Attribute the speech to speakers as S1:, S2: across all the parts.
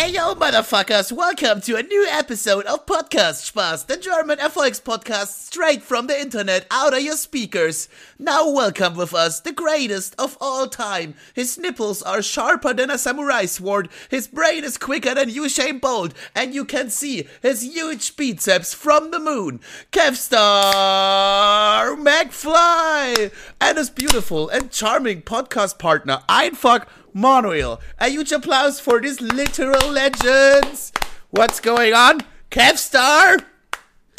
S1: Hey yo, motherfuckers! Welcome to a new episode of Podcast Spaß, the German Erfolgspodcast straight from the internet out of your speakers. Now, welcome with us, the greatest of all time. His nipples are sharper than a samurai sword, his brain is quicker than Usain Bolt, and you can see his huge biceps from the moon. Kevstar McFly! And his beautiful and charming podcast partner, Einfach Manuel. A huge applause for these literal legends. What's going on? Kevstar?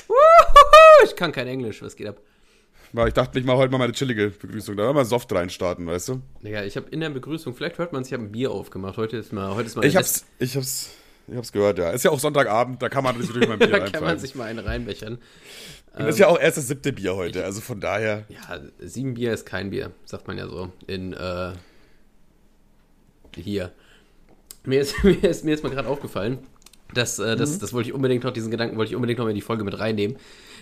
S2: Wuhuhu, ich kann kein Englisch, was geht ab?
S3: Ich dachte, ich mache heute mal meine chillige Begrüßung. Da mal soft reinstarten, weißt du?
S2: Naja, ich habe in der Begrüßung, vielleicht hört man es, ich habe ein Bier aufgemacht. Heute ist mal, heute ist mal
S3: Ich hab's, ich hab's, ich hab's gehört, ja. Ist ja auch Sonntagabend, da kann man sich durch mein Bier
S2: da kann man sich mal einen reinbechern.
S3: Und das ist ja auch erst das siebte Bier heute, also von daher.
S2: Ja, sieben Bier ist kein Bier, sagt man ja so. In, äh, hier. Mir ist, mir ist, mir ist mal gerade aufgefallen, dass, äh, das, das wollte ich unbedingt noch, diesen Gedanken wollte ich unbedingt noch in die Folge mit reinnehmen.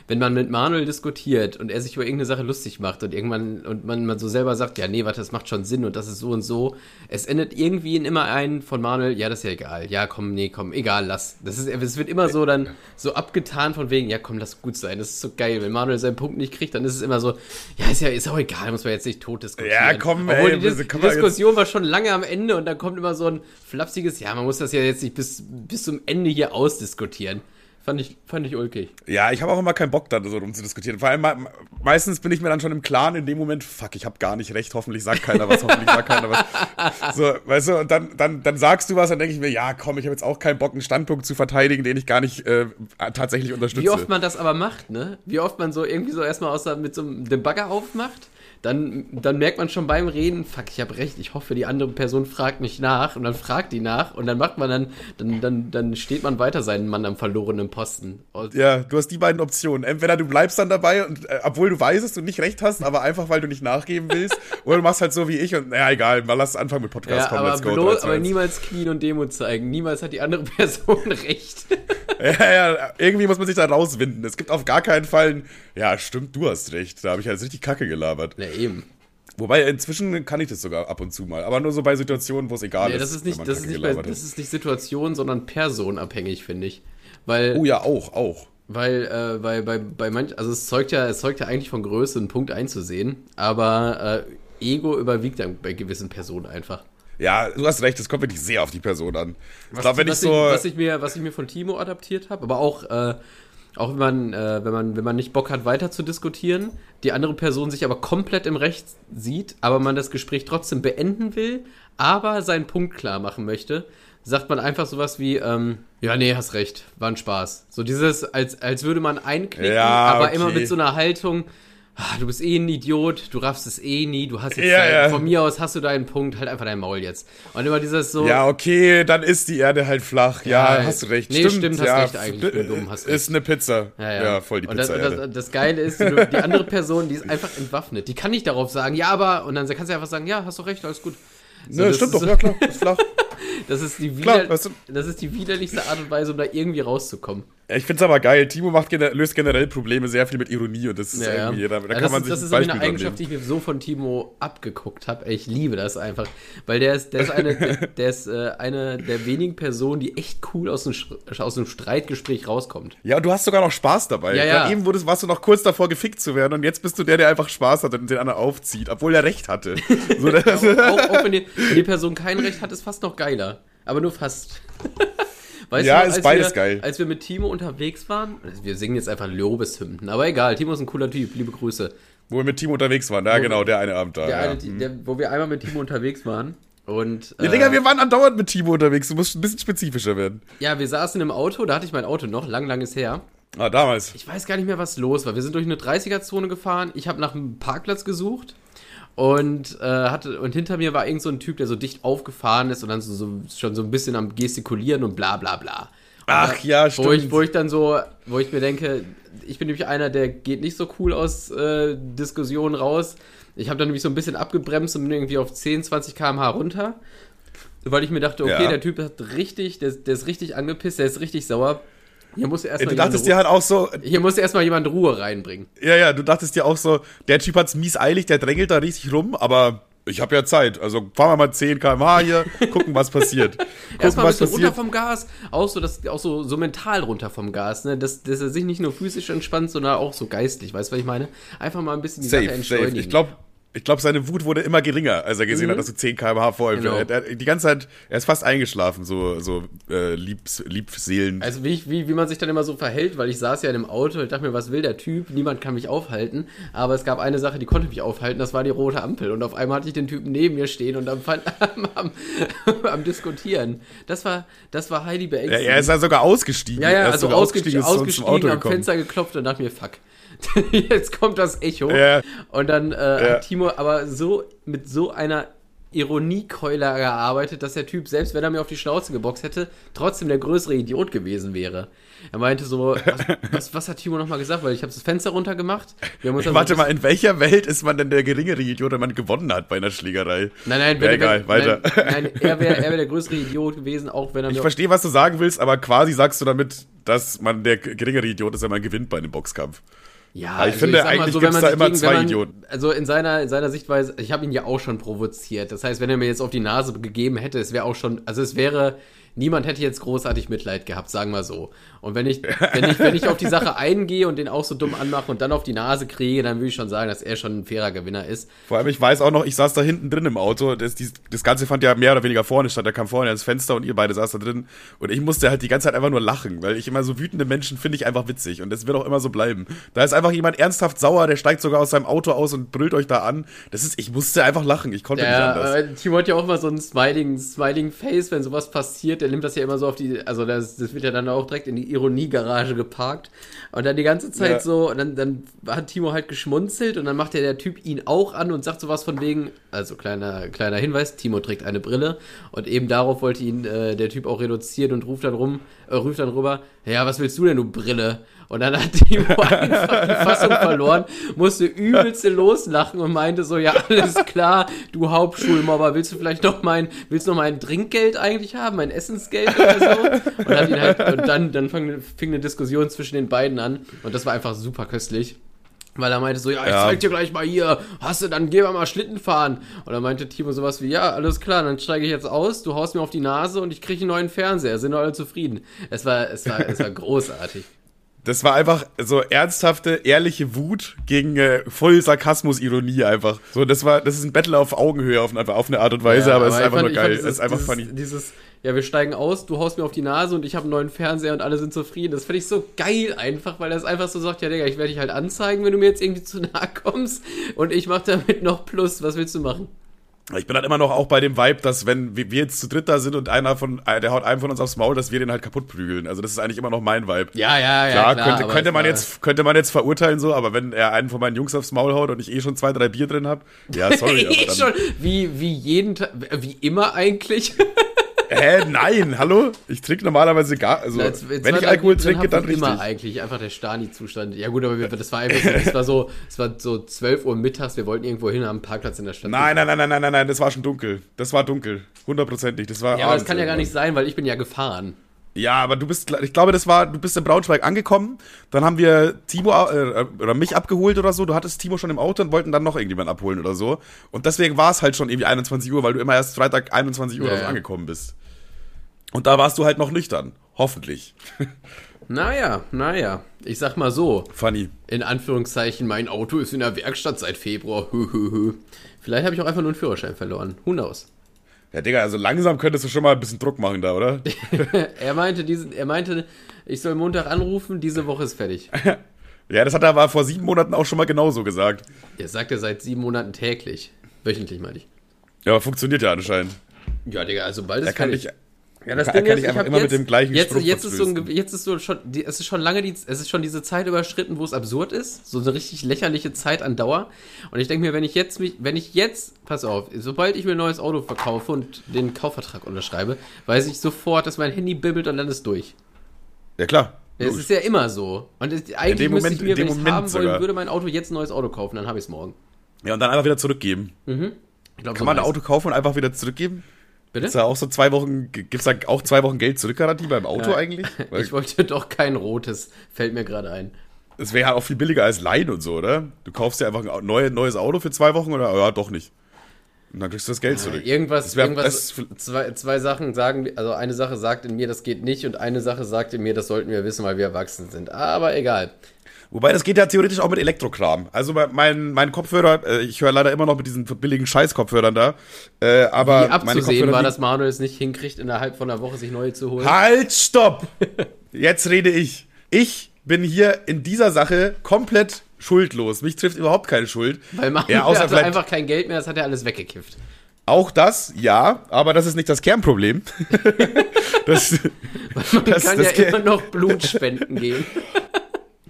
S2: Wenn man mit Manuel diskutiert und er sich über irgendeine Sache lustig macht und irgendwann und man, man so selber sagt, ja, nee, warte, das macht schon Sinn und das ist so und so, es endet irgendwie in immer ein von Manuel, ja, das ist ja egal, ja, komm, nee, komm, egal, lass. Das ist, es wird immer so dann so abgetan von wegen, ja, komm, lass gut sein, das ist so geil. Wenn Manuel seinen Punkt nicht kriegt, dann ist es immer so, ja, ist ja, ist auch egal, muss man jetzt nicht tot diskutieren.
S3: Ja, komm,
S2: Obwohl
S3: ey,
S2: die, Dis die Diskussion war schon lange am Ende und dann kommt immer so ein flapsiges, ja, man muss das ja jetzt nicht bis, bis zum Ende hier ausdiskutieren. Fand ich, fand ich ulkig.
S3: Ja, ich habe auch immer keinen Bock, da so rumzudiskutieren. Vor allem me- meistens bin ich mir dann schon im Klaren in dem Moment, fuck, ich habe gar nicht recht, hoffentlich sagt keiner was, hoffentlich sagt keiner was. So, weißt du, und dann, dann, dann sagst du was, dann denke ich mir, ja, komm, ich habe jetzt auch keinen Bock, einen Standpunkt zu verteidigen, den ich gar nicht äh, tatsächlich unterstütze.
S2: Wie oft man das aber macht, ne? Wie oft man so irgendwie so erstmal außer mit so einem Debugger aufmacht, dann, dann merkt man schon beim Reden, fuck, ich habe recht, ich hoffe, die andere Person fragt nicht nach und dann fragt die nach und dann macht man dann, dann, dann, dann steht man weiter seinen Mann am verlorenen Posten.
S3: Ja, du hast die beiden Optionen. Entweder du bleibst dann dabei, und, äh, obwohl du weißt, dass du nicht recht hast, aber einfach, weil du nicht nachgeben willst, oder du machst halt so wie ich und, naja, egal, mal lass anfangen mit Podcast,
S2: Ja,
S3: komm,
S2: aber,
S3: let's go.
S2: bloß,
S3: 3, 2,
S2: aber
S3: 1.
S2: niemals knien und Demo zeigen. Niemals hat die andere Person recht.
S3: Ja, ja, irgendwie muss man sich da rauswinden. Es gibt auf gar keinen Fall ein, ja, stimmt, du hast recht. Da habe ich halt richtig Kacke gelabert.
S2: Na eben.
S3: Wobei, inzwischen kann ich das sogar ab und zu mal. Aber nur so bei Situationen, wo es egal
S2: Nee,
S3: ist.
S2: das ist
S3: wenn
S2: nicht, das ist nicht, bei, das ist nicht Situation, sondern personabhängig, finde ich. Weil,
S3: Oh ja, auch, auch.
S2: weil, äh, weil bei, bei manch, also es zeugt ja, es zeugt ja eigentlich von Größe, einen Punkt einzusehen, aber äh, Ego überwiegt dann bei gewissen Personen einfach.
S3: Ja, du hast recht, es kommt wirklich sehr auf die Person an. Ich
S2: Was,
S3: glaube, wenn ich
S2: was,
S3: so.
S2: was, ich mir, was ich mir von Timo adaptiert habe, aber auch, äh, auch wenn man, äh, wenn man, wenn man nicht Bock hat, weiter zu diskutieren, die andere Person sich aber komplett im Recht sieht, aber man das Gespräch trotzdem beenden will, aber seinen Punkt klar machen möchte, sagt man einfach sowas wie, ähm, ja, nee, hast recht, war ein Spaß. So dieses, als, als würde man einknicken,
S3: Ja,
S2: aber
S3: okay.
S2: immer mit so einer Haltung, du bist eh ein Idiot, du raffst es eh nie, du hast jetzt,
S3: Ja, ja.
S2: von mir aus hast du deinen Punkt, halt einfach dein Maul jetzt. Und immer dieses so,
S3: ja, okay, dann ist die Erde halt flach. Ja,
S2: Ja,
S3: hast du recht.
S2: nee,
S3: stimmt,
S2: stimmt, hast
S3: ja,
S2: recht eigentlich, ich bin dumm, hast recht.
S3: Ist eine Pizza.
S2: Ja, ja.
S3: Ja, voll die
S2: und das,
S3: Pizza.
S2: und das, das Geile ist, du, die andere Person, die ist einfach entwaffnet. Die kann nicht darauf sagen, ja, aber, und dann kannst du einfach sagen, ja, hast du recht, alles gut. So,
S3: ne,
S2: das
S3: stimmt doch,
S2: so-
S3: ja klar, ist flach.
S2: Das ist, die
S3: Klar, weißt du-
S2: das ist die widerlichste Art und Weise, um da irgendwie rauszukommen.
S3: Ich find's aber geil. Timo macht gener löst generell Probleme sehr viel mit Ironie und das ist
S2: Ja,
S3: irgendwie, da, da
S2: Ja,
S3: kann
S2: das
S3: man
S2: ist,
S3: sich
S2: das
S3: ein
S2: ist
S3: Beispiel
S2: eine Eigenschaft, die
S3: nehmen.
S2: ich mir so von Timo abgeguckt habe. Ich liebe das einfach. Weil der ist, der ist, eine, der, der ist äh, eine der wenigen Personen, die echt cool aus dem, aus dem Streitgespräch rauskommt.
S3: Ja, und du hast sogar noch Spaß dabei.
S2: Ja, ja.
S3: Eben wurdest, warst du noch kurz davor, gefickt zu werden und jetzt bist du der, der einfach Spaß hat und den anderen aufzieht, obwohl er recht hatte. So, das,
S2: auch, auch wenn, die, wenn die Person kein Recht hat, ist fast noch geiler. Aber nur fast. Weißt
S3: Ja,
S2: du,
S3: ist
S2: als
S3: beides
S2: wir,
S3: geil.
S2: Als wir mit Timo unterwegs waren, also wir singen jetzt einfach Lobeshymnen, aber egal, Timo ist ein cooler Typ, liebe Grüße.
S3: wo wir mit Timo unterwegs waren. Ja,
S2: Wo-
S3: genau, der eine Abend da.
S2: Der
S3: ja.
S2: eine, der, wo wir einmal mit Timo unterwegs waren und
S3: Ja,
S2: äh,
S3: Digga, wir waren andauernd mit Timo unterwegs. Du musst ein bisschen spezifischer werden.
S2: ja, wir saßen im Auto, da hatte ich mein Auto noch, lang, lang ist her.
S3: Ah, damals.
S2: Ich weiß gar nicht mehr, was los war. Wir sind durch eine 30er-Zone gefahren. Ich habe nach einem Parkplatz gesucht. Und, äh, hatte, und hinter mir war irgend so ein Typ, der so dicht aufgefahren ist und dann so, so, schon so ein bisschen am Gestikulieren und bla bla bla. Und
S3: Ach
S2: da-
S3: ja,
S2: Wo ich,
S3: stimmt.
S2: wo ich dann so, wo ich mir denke, ich bin nämlich einer, der geht nicht so cool aus äh, Diskussionen raus. Ich habe dann nämlich so ein bisschen abgebremst und bin irgendwie auf 10, 20 km/h runter. Weil ich mir dachte, okay,
S3: Ja.
S2: der Typ hat richtig, der, der ist richtig angepisst, der ist richtig sauer. Hier muss
S3: Ey,
S2: erstmal
S3: Du dachtest dir halt auch so,
S2: hier muss erstmal jemand Ruhe reinbringen.
S3: ja, ja, du dachtest dir auch so, der Typ hat's mies eilig, der drängelt da riesig rum, aber ich habe ja Zeit. Also fahren wir mal 10 km/h hier, gucken, was passiert. Gucken,
S2: Erstmal ein bisschen runter vom Gas, auch so, das, auch so, so mental runter vom Gas, ne? Dass, dass er sich nicht nur physisch entspannt, sondern auch so geistlich, weißt du, was ich meine? Einfach mal ein bisschen die Sache
S3: Safe,
S2: entschleunigen.
S3: safe. Ich glaube, ich glaube, seine Wut wurde immer geringer, als er gesehen hat, dass du 10 km/h vor ihm
S2: Genau.
S3: er, er, Die ganze Zeit, er ist fast eingeschlafen, so, so äh, Liebs, Liebseelen.
S2: Also wie, ich, wie, wie man sich dann immer so verhält, weil ich saß ja in einem Auto und dachte mir, was will der Typ? Niemand kann mich aufhalten. Aber es gab eine Sache, die konnte mich aufhalten, das war die rote Ampel. Und auf einmal hatte ich den Typen neben mir stehen und am, am, am, am Diskutieren. Das war, das war Heidi beängstigend.
S3: er ist ja sogar ausgestiegen.
S2: Ja, ja,
S3: er ist
S2: also ausgestiegen, ausgestiegen
S3: Auto
S2: am. Fenster geklopft und dachte mir, fuck. Jetzt kommt das Echo.
S3: Ja.
S2: Und dann äh,
S3: Ja.
S2: hat Timo aber so mit so einer Ironiekeule gearbeitet, dass der Typ, selbst wenn er mir auf die Schnauze geboxt hätte, trotzdem der größere Idiot gewesen wäre. Er meinte so, was, was, was hat Timo nochmal gesagt? Weil ich habe das Fenster runtergemacht. Wir haben
S3: Warte mal, in welcher Welt ist man denn der geringere Idiot, wenn man gewonnen hat bei einer Schlägerei?
S2: Nein, nein, wenn,
S3: egal,
S2: wenn,
S3: weiter.
S2: Nein, nein er wäre wär der größere Idiot gewesen, auch wenn er
S3: Ich verstehe, was du sagen willst, aber quasi sagst du damit, dass man der geringere Idiot ist, wenn man gewinnt bei einem Boxkampf.
S2: Ja,
S3: Aber ich finde,
S2: mal
S3: eigentlich
S2: wenn
S3: gibt's
S2: man
S3: da immer
S2: gegen-
S3: zwei
S2: man,
S3: Idioten.
S2: Also in seiner, in seiner Sichtweise, ich habe ihn ja auch schon provoziert. Das heißt, wenn er mir jetzt auf die Nase gegeben hätte, es wäre auch schon, also es wäre, niemand hätte jetzt großartig Mitleid gehabt, sagen wir so. Und wenn ich, wenn ich, wenn ich auf die Sache eingehe und den auch so dumm anmache und dann auf die Nase kriege, dann würde ich schon sagen, dass er schon ein fairer Gewinner ist.
S3: Vor allem, ich weiß auch noch, ich saß da hinten drin im Auto. Das, dies- das Ganze fand ja mehr oder weniger vorne statt. Der kam vorne ans Fenster und ihr beide saß da drin. Und ich musste halt die ganze Zeit einfach nur lachen, weil ich immer so wütende Menschen finde ich einfach witzig. Und das wird auch immer so bleiben. Da ist einfach jemand ernsthaft sauer, der steigt sogar aus seinem Auto aus und brüllt euch da an. Das ist, ich musste einfach lachen. Ich konnte nicht anders.
S2: Der, Timo hat ja auch immer so ein smiling, smiling Face, wenn sowas passiert. Der nimmt das ja immer so auf die, also das, das wird ja dann auch direkt in die Ironiegarage geparkt. Und dann die ganze Zeit
S3: Ja.
S2: so, und dann, dann hat Timo halt geschmunzelt und dann macht ja der Typ ihn auch an und sagt sowas von wegen, also kleiner, kleiner Hinweis, Timo trägt eine Brille und eben darauf wollte ihn äh, der Typ auch reduzieren und ruft dann rum, äh, ruft dann rüber, ja, was willst du denn, du Brille? Und dann hat Timo einfach die Fassung verloren, musste übelste loslachen und meinte so, ja, alles klar, du Hauptschulmobber, willst du vielleicht noch mein, willst du noch mein Trinkgeld eigentlich haben, mein Essensgeld oder so? Und, hat ihn halt, und dann, dann fing, fing eine Diskussion zwischen den beiden an und das war einfach super köstlich. Weil er meinte so, ja, ich
S3: Ja.
S2: zeig dir gleich mal hier, hast du, dann gehen wir mal Schlitten fahren. Und dann meinte Timo sowas wie, ja, alles klar, dann steige ich jetzt aus, du haust mir auf die Nase und ich kriege einen neuen Fernseher, sind alle zufrieden. Es war, es war, es war großartig.
S3: Das war einfach so ernsthafte, ehrliche Wut gegen äh, voll Sarkasmus, Ironie einfach. So, das war, das ist ein Battle auf Augenhöhe auf, eine- auf eine Art und Weise,
S2: Ja,
S3: aber es ist einfach
S2: fand-
S3: nur geil.
S2: fand
S3: Es
S2: Dieses,
S3: ist einfach
S2: dieses,
S3: funny.
S2: Dieses, ja, wir steigen aus, du haust mir auf die Nase und ich habe einen neuen Fernseher und alle sind zufrieden. Das finde ich so geil einfach, weil er es einfach so sagt, ja, Digga, ich werde dich halt anzeigen, wenn du mir jetzt irgendwie zu nahe kommst und ich mache damit noch Plus. Was willst du machen?
S3: Ich bin halt immer noch auch bei dem Vibe, dass wenn wir jetzt zu dritt da sind und einer von, der haut einem von uns aufs Maul, dass wir den halt kaputt prügeln. Also das ist eigentlich immer noch mein Vibe.
S2: Ja, ja, ja.
S3: Klar,
S2: klar
S3: könnte, könnte, man jetzt, könnte man jetzt verurteilen so, aber wenn er einen von meinen Jungs aufs Maul haut und ich eh schon zwei, drei Bier drin hab, ja, sorry,
S2: Eh schon, wie, wie jeden Tag, wie immer eigentlich.
S3: Hä, nein, hallo? Ich trinke normalerweise gar, also,
S2: Jetzt- jetzt
S3: wenn ich Alkohol trinke, dann
S2: ich
S3: richtig.
S2: immer eigentlich, einfach der Stani-Zustand. Ja gut, aber wir- das war einfach so, es war so, es war so 12 Uhr mittags, wir wollten irgendwo hin am Parkplatz in der Stadt.
S3: Nein, nein, nein, nein, nein, nein, nein, das war schon dunkel. Das war dunkel. Hundertprozentig. Das war
S2: Ja, aber das kann ja gar nicht sein, weil ich bin ja gefahren.
S3: Ja, aber du bist, ich glaube, das war, du bist in Braunschweig angekommen, dann haben wir Timo äh, oder mich abgeholt oder so. Du hattest Timo schon im Auto und wollten dann noch irgendjemand abholen oder so. Und deswegen war es halt schon irgendwie 21 Uhr, weil du immer erst Freitag 21 Uhr
S2: Ja,
S3: so angekommen bist. Und da warst du halt noch nüchtern. Hoffentlich.
S2: Naja, naja, ich sag mal so,
S3: Funny.
S2: in Anführungszeichen, mein Auto ist in der Werkstatt seit Februar. Vielleicht habe ich auch einfach nur einen Führerschein verloren. Who knows?
S3: Ja, Digga, also langsam könntest du schon mal ein bisschen Druck machen da, oder?
S2: er meinte, diesen, er meinte, ich soll Montag anrufen, diese Woche ist fertig.
S3: ja, das hat er aber vor sieben Monaten auch schon mal genauso gesagt.
S2: Er sagt er seit sieben Monaten täglich. Wöchentlich, meine ich.
S3: Ja, aber funktioniert ja anscheinend.
S2: Ja, Digga, also bald ist
S3: Er kann
S2: fertig.
S3: dich,
S2: Ja, das
S3: kann-
S2: Ding
S3: kann
S2: ist,
S3: ich einfach immer
S2: jetzt,
S3: mit dem gleichen
S2: jetzt,
S3: Spruch
S2: jetzt ist so ein, jetzt ist so schon, die, es ist schon lange die, es ist schon diese Zeit überschritten, wo es absurd ist, so eine richtig lächerliche Zeit an Dauer. Und ich denke mir, wenn ich jetzt mich, wenn ich jetzt, pass auf, sobald ich mir ein neues Auto verkaufe und den Kaufvertrag unterschreibe, weiß ich sofort, dass mein Handy bibbelt und dann ist durch.
S3: ja klar.
S2: Es ist ja immer so. Und es, eigentlich müsste
S3: Moment-
S2: ich mir, wenn ich
S3: Moment
S2: haben wollen würde, mein Auto jetzt ein neues Auto kaufen, dann habe ich es morgen.
S3: Ja, und dann einfach wieder zurückgeben.
S2: Ich glaub,
S3: Kann
S2: so
S3: man ein. Auto kaufen und einfach wieder zurückgeben?
S2: Bitte?
S3: Ist da auch so zwei Wochen, gibt's da auch zwei Wochen Geld zurückgarantie beim Auto
S2: Ja.
S3: eigentlich? Weil
S2: Ich wollte doch kein rotes, fällt mir gerade ein.
S3: es wäre ja auch viel billiger als Leihen und so, oder? Du kaufst ja einfach ein neu, neues Auto für zwei Wochen oder? Ja, doch nicht. Und dann kriegst du das Geld zurück.
S2: Irgendwas,
S3: wär-
S2: irgendwas zwei, zwei Sachen sagen, also eine Sache sagt in mir, das geht nicht und eine Sache sagt in mir, das sollten wir wissen, weil wir erwachsen sind. Aber egal.
S3: Wobei, das geht ja theoretisch auch mit Elektrokram. Also mein- mein, Kopfhörer, äh, ich höre leider immer noch mit diesen billigen Scheiß-Kopfhörern da. Äh, aber
S2: Wie abzusehen
S3: Kopfhörer
S2: war, dass Manuel es nicht hinkriegt, innerhalb von einer Woche sich neue zu holen.
S3: Halt, stopp! Jetzt rede ich. Ich bin hier in dieser Sache komplett schuldlos. Mich trifft überhaupt keine Schuld.
S2: Weil Manuel
S3: ja, außer
S2: hatte einfach kein Geld mehr, das hat er alles weggekifft.
S3: auch das, ja, aber das ist nicht das Kernproblem. das
S2: Man
S3: Das-
S2: kann
S3: das
S2: ja
S3: ge-
S2: immer noch Blut spenden gehen.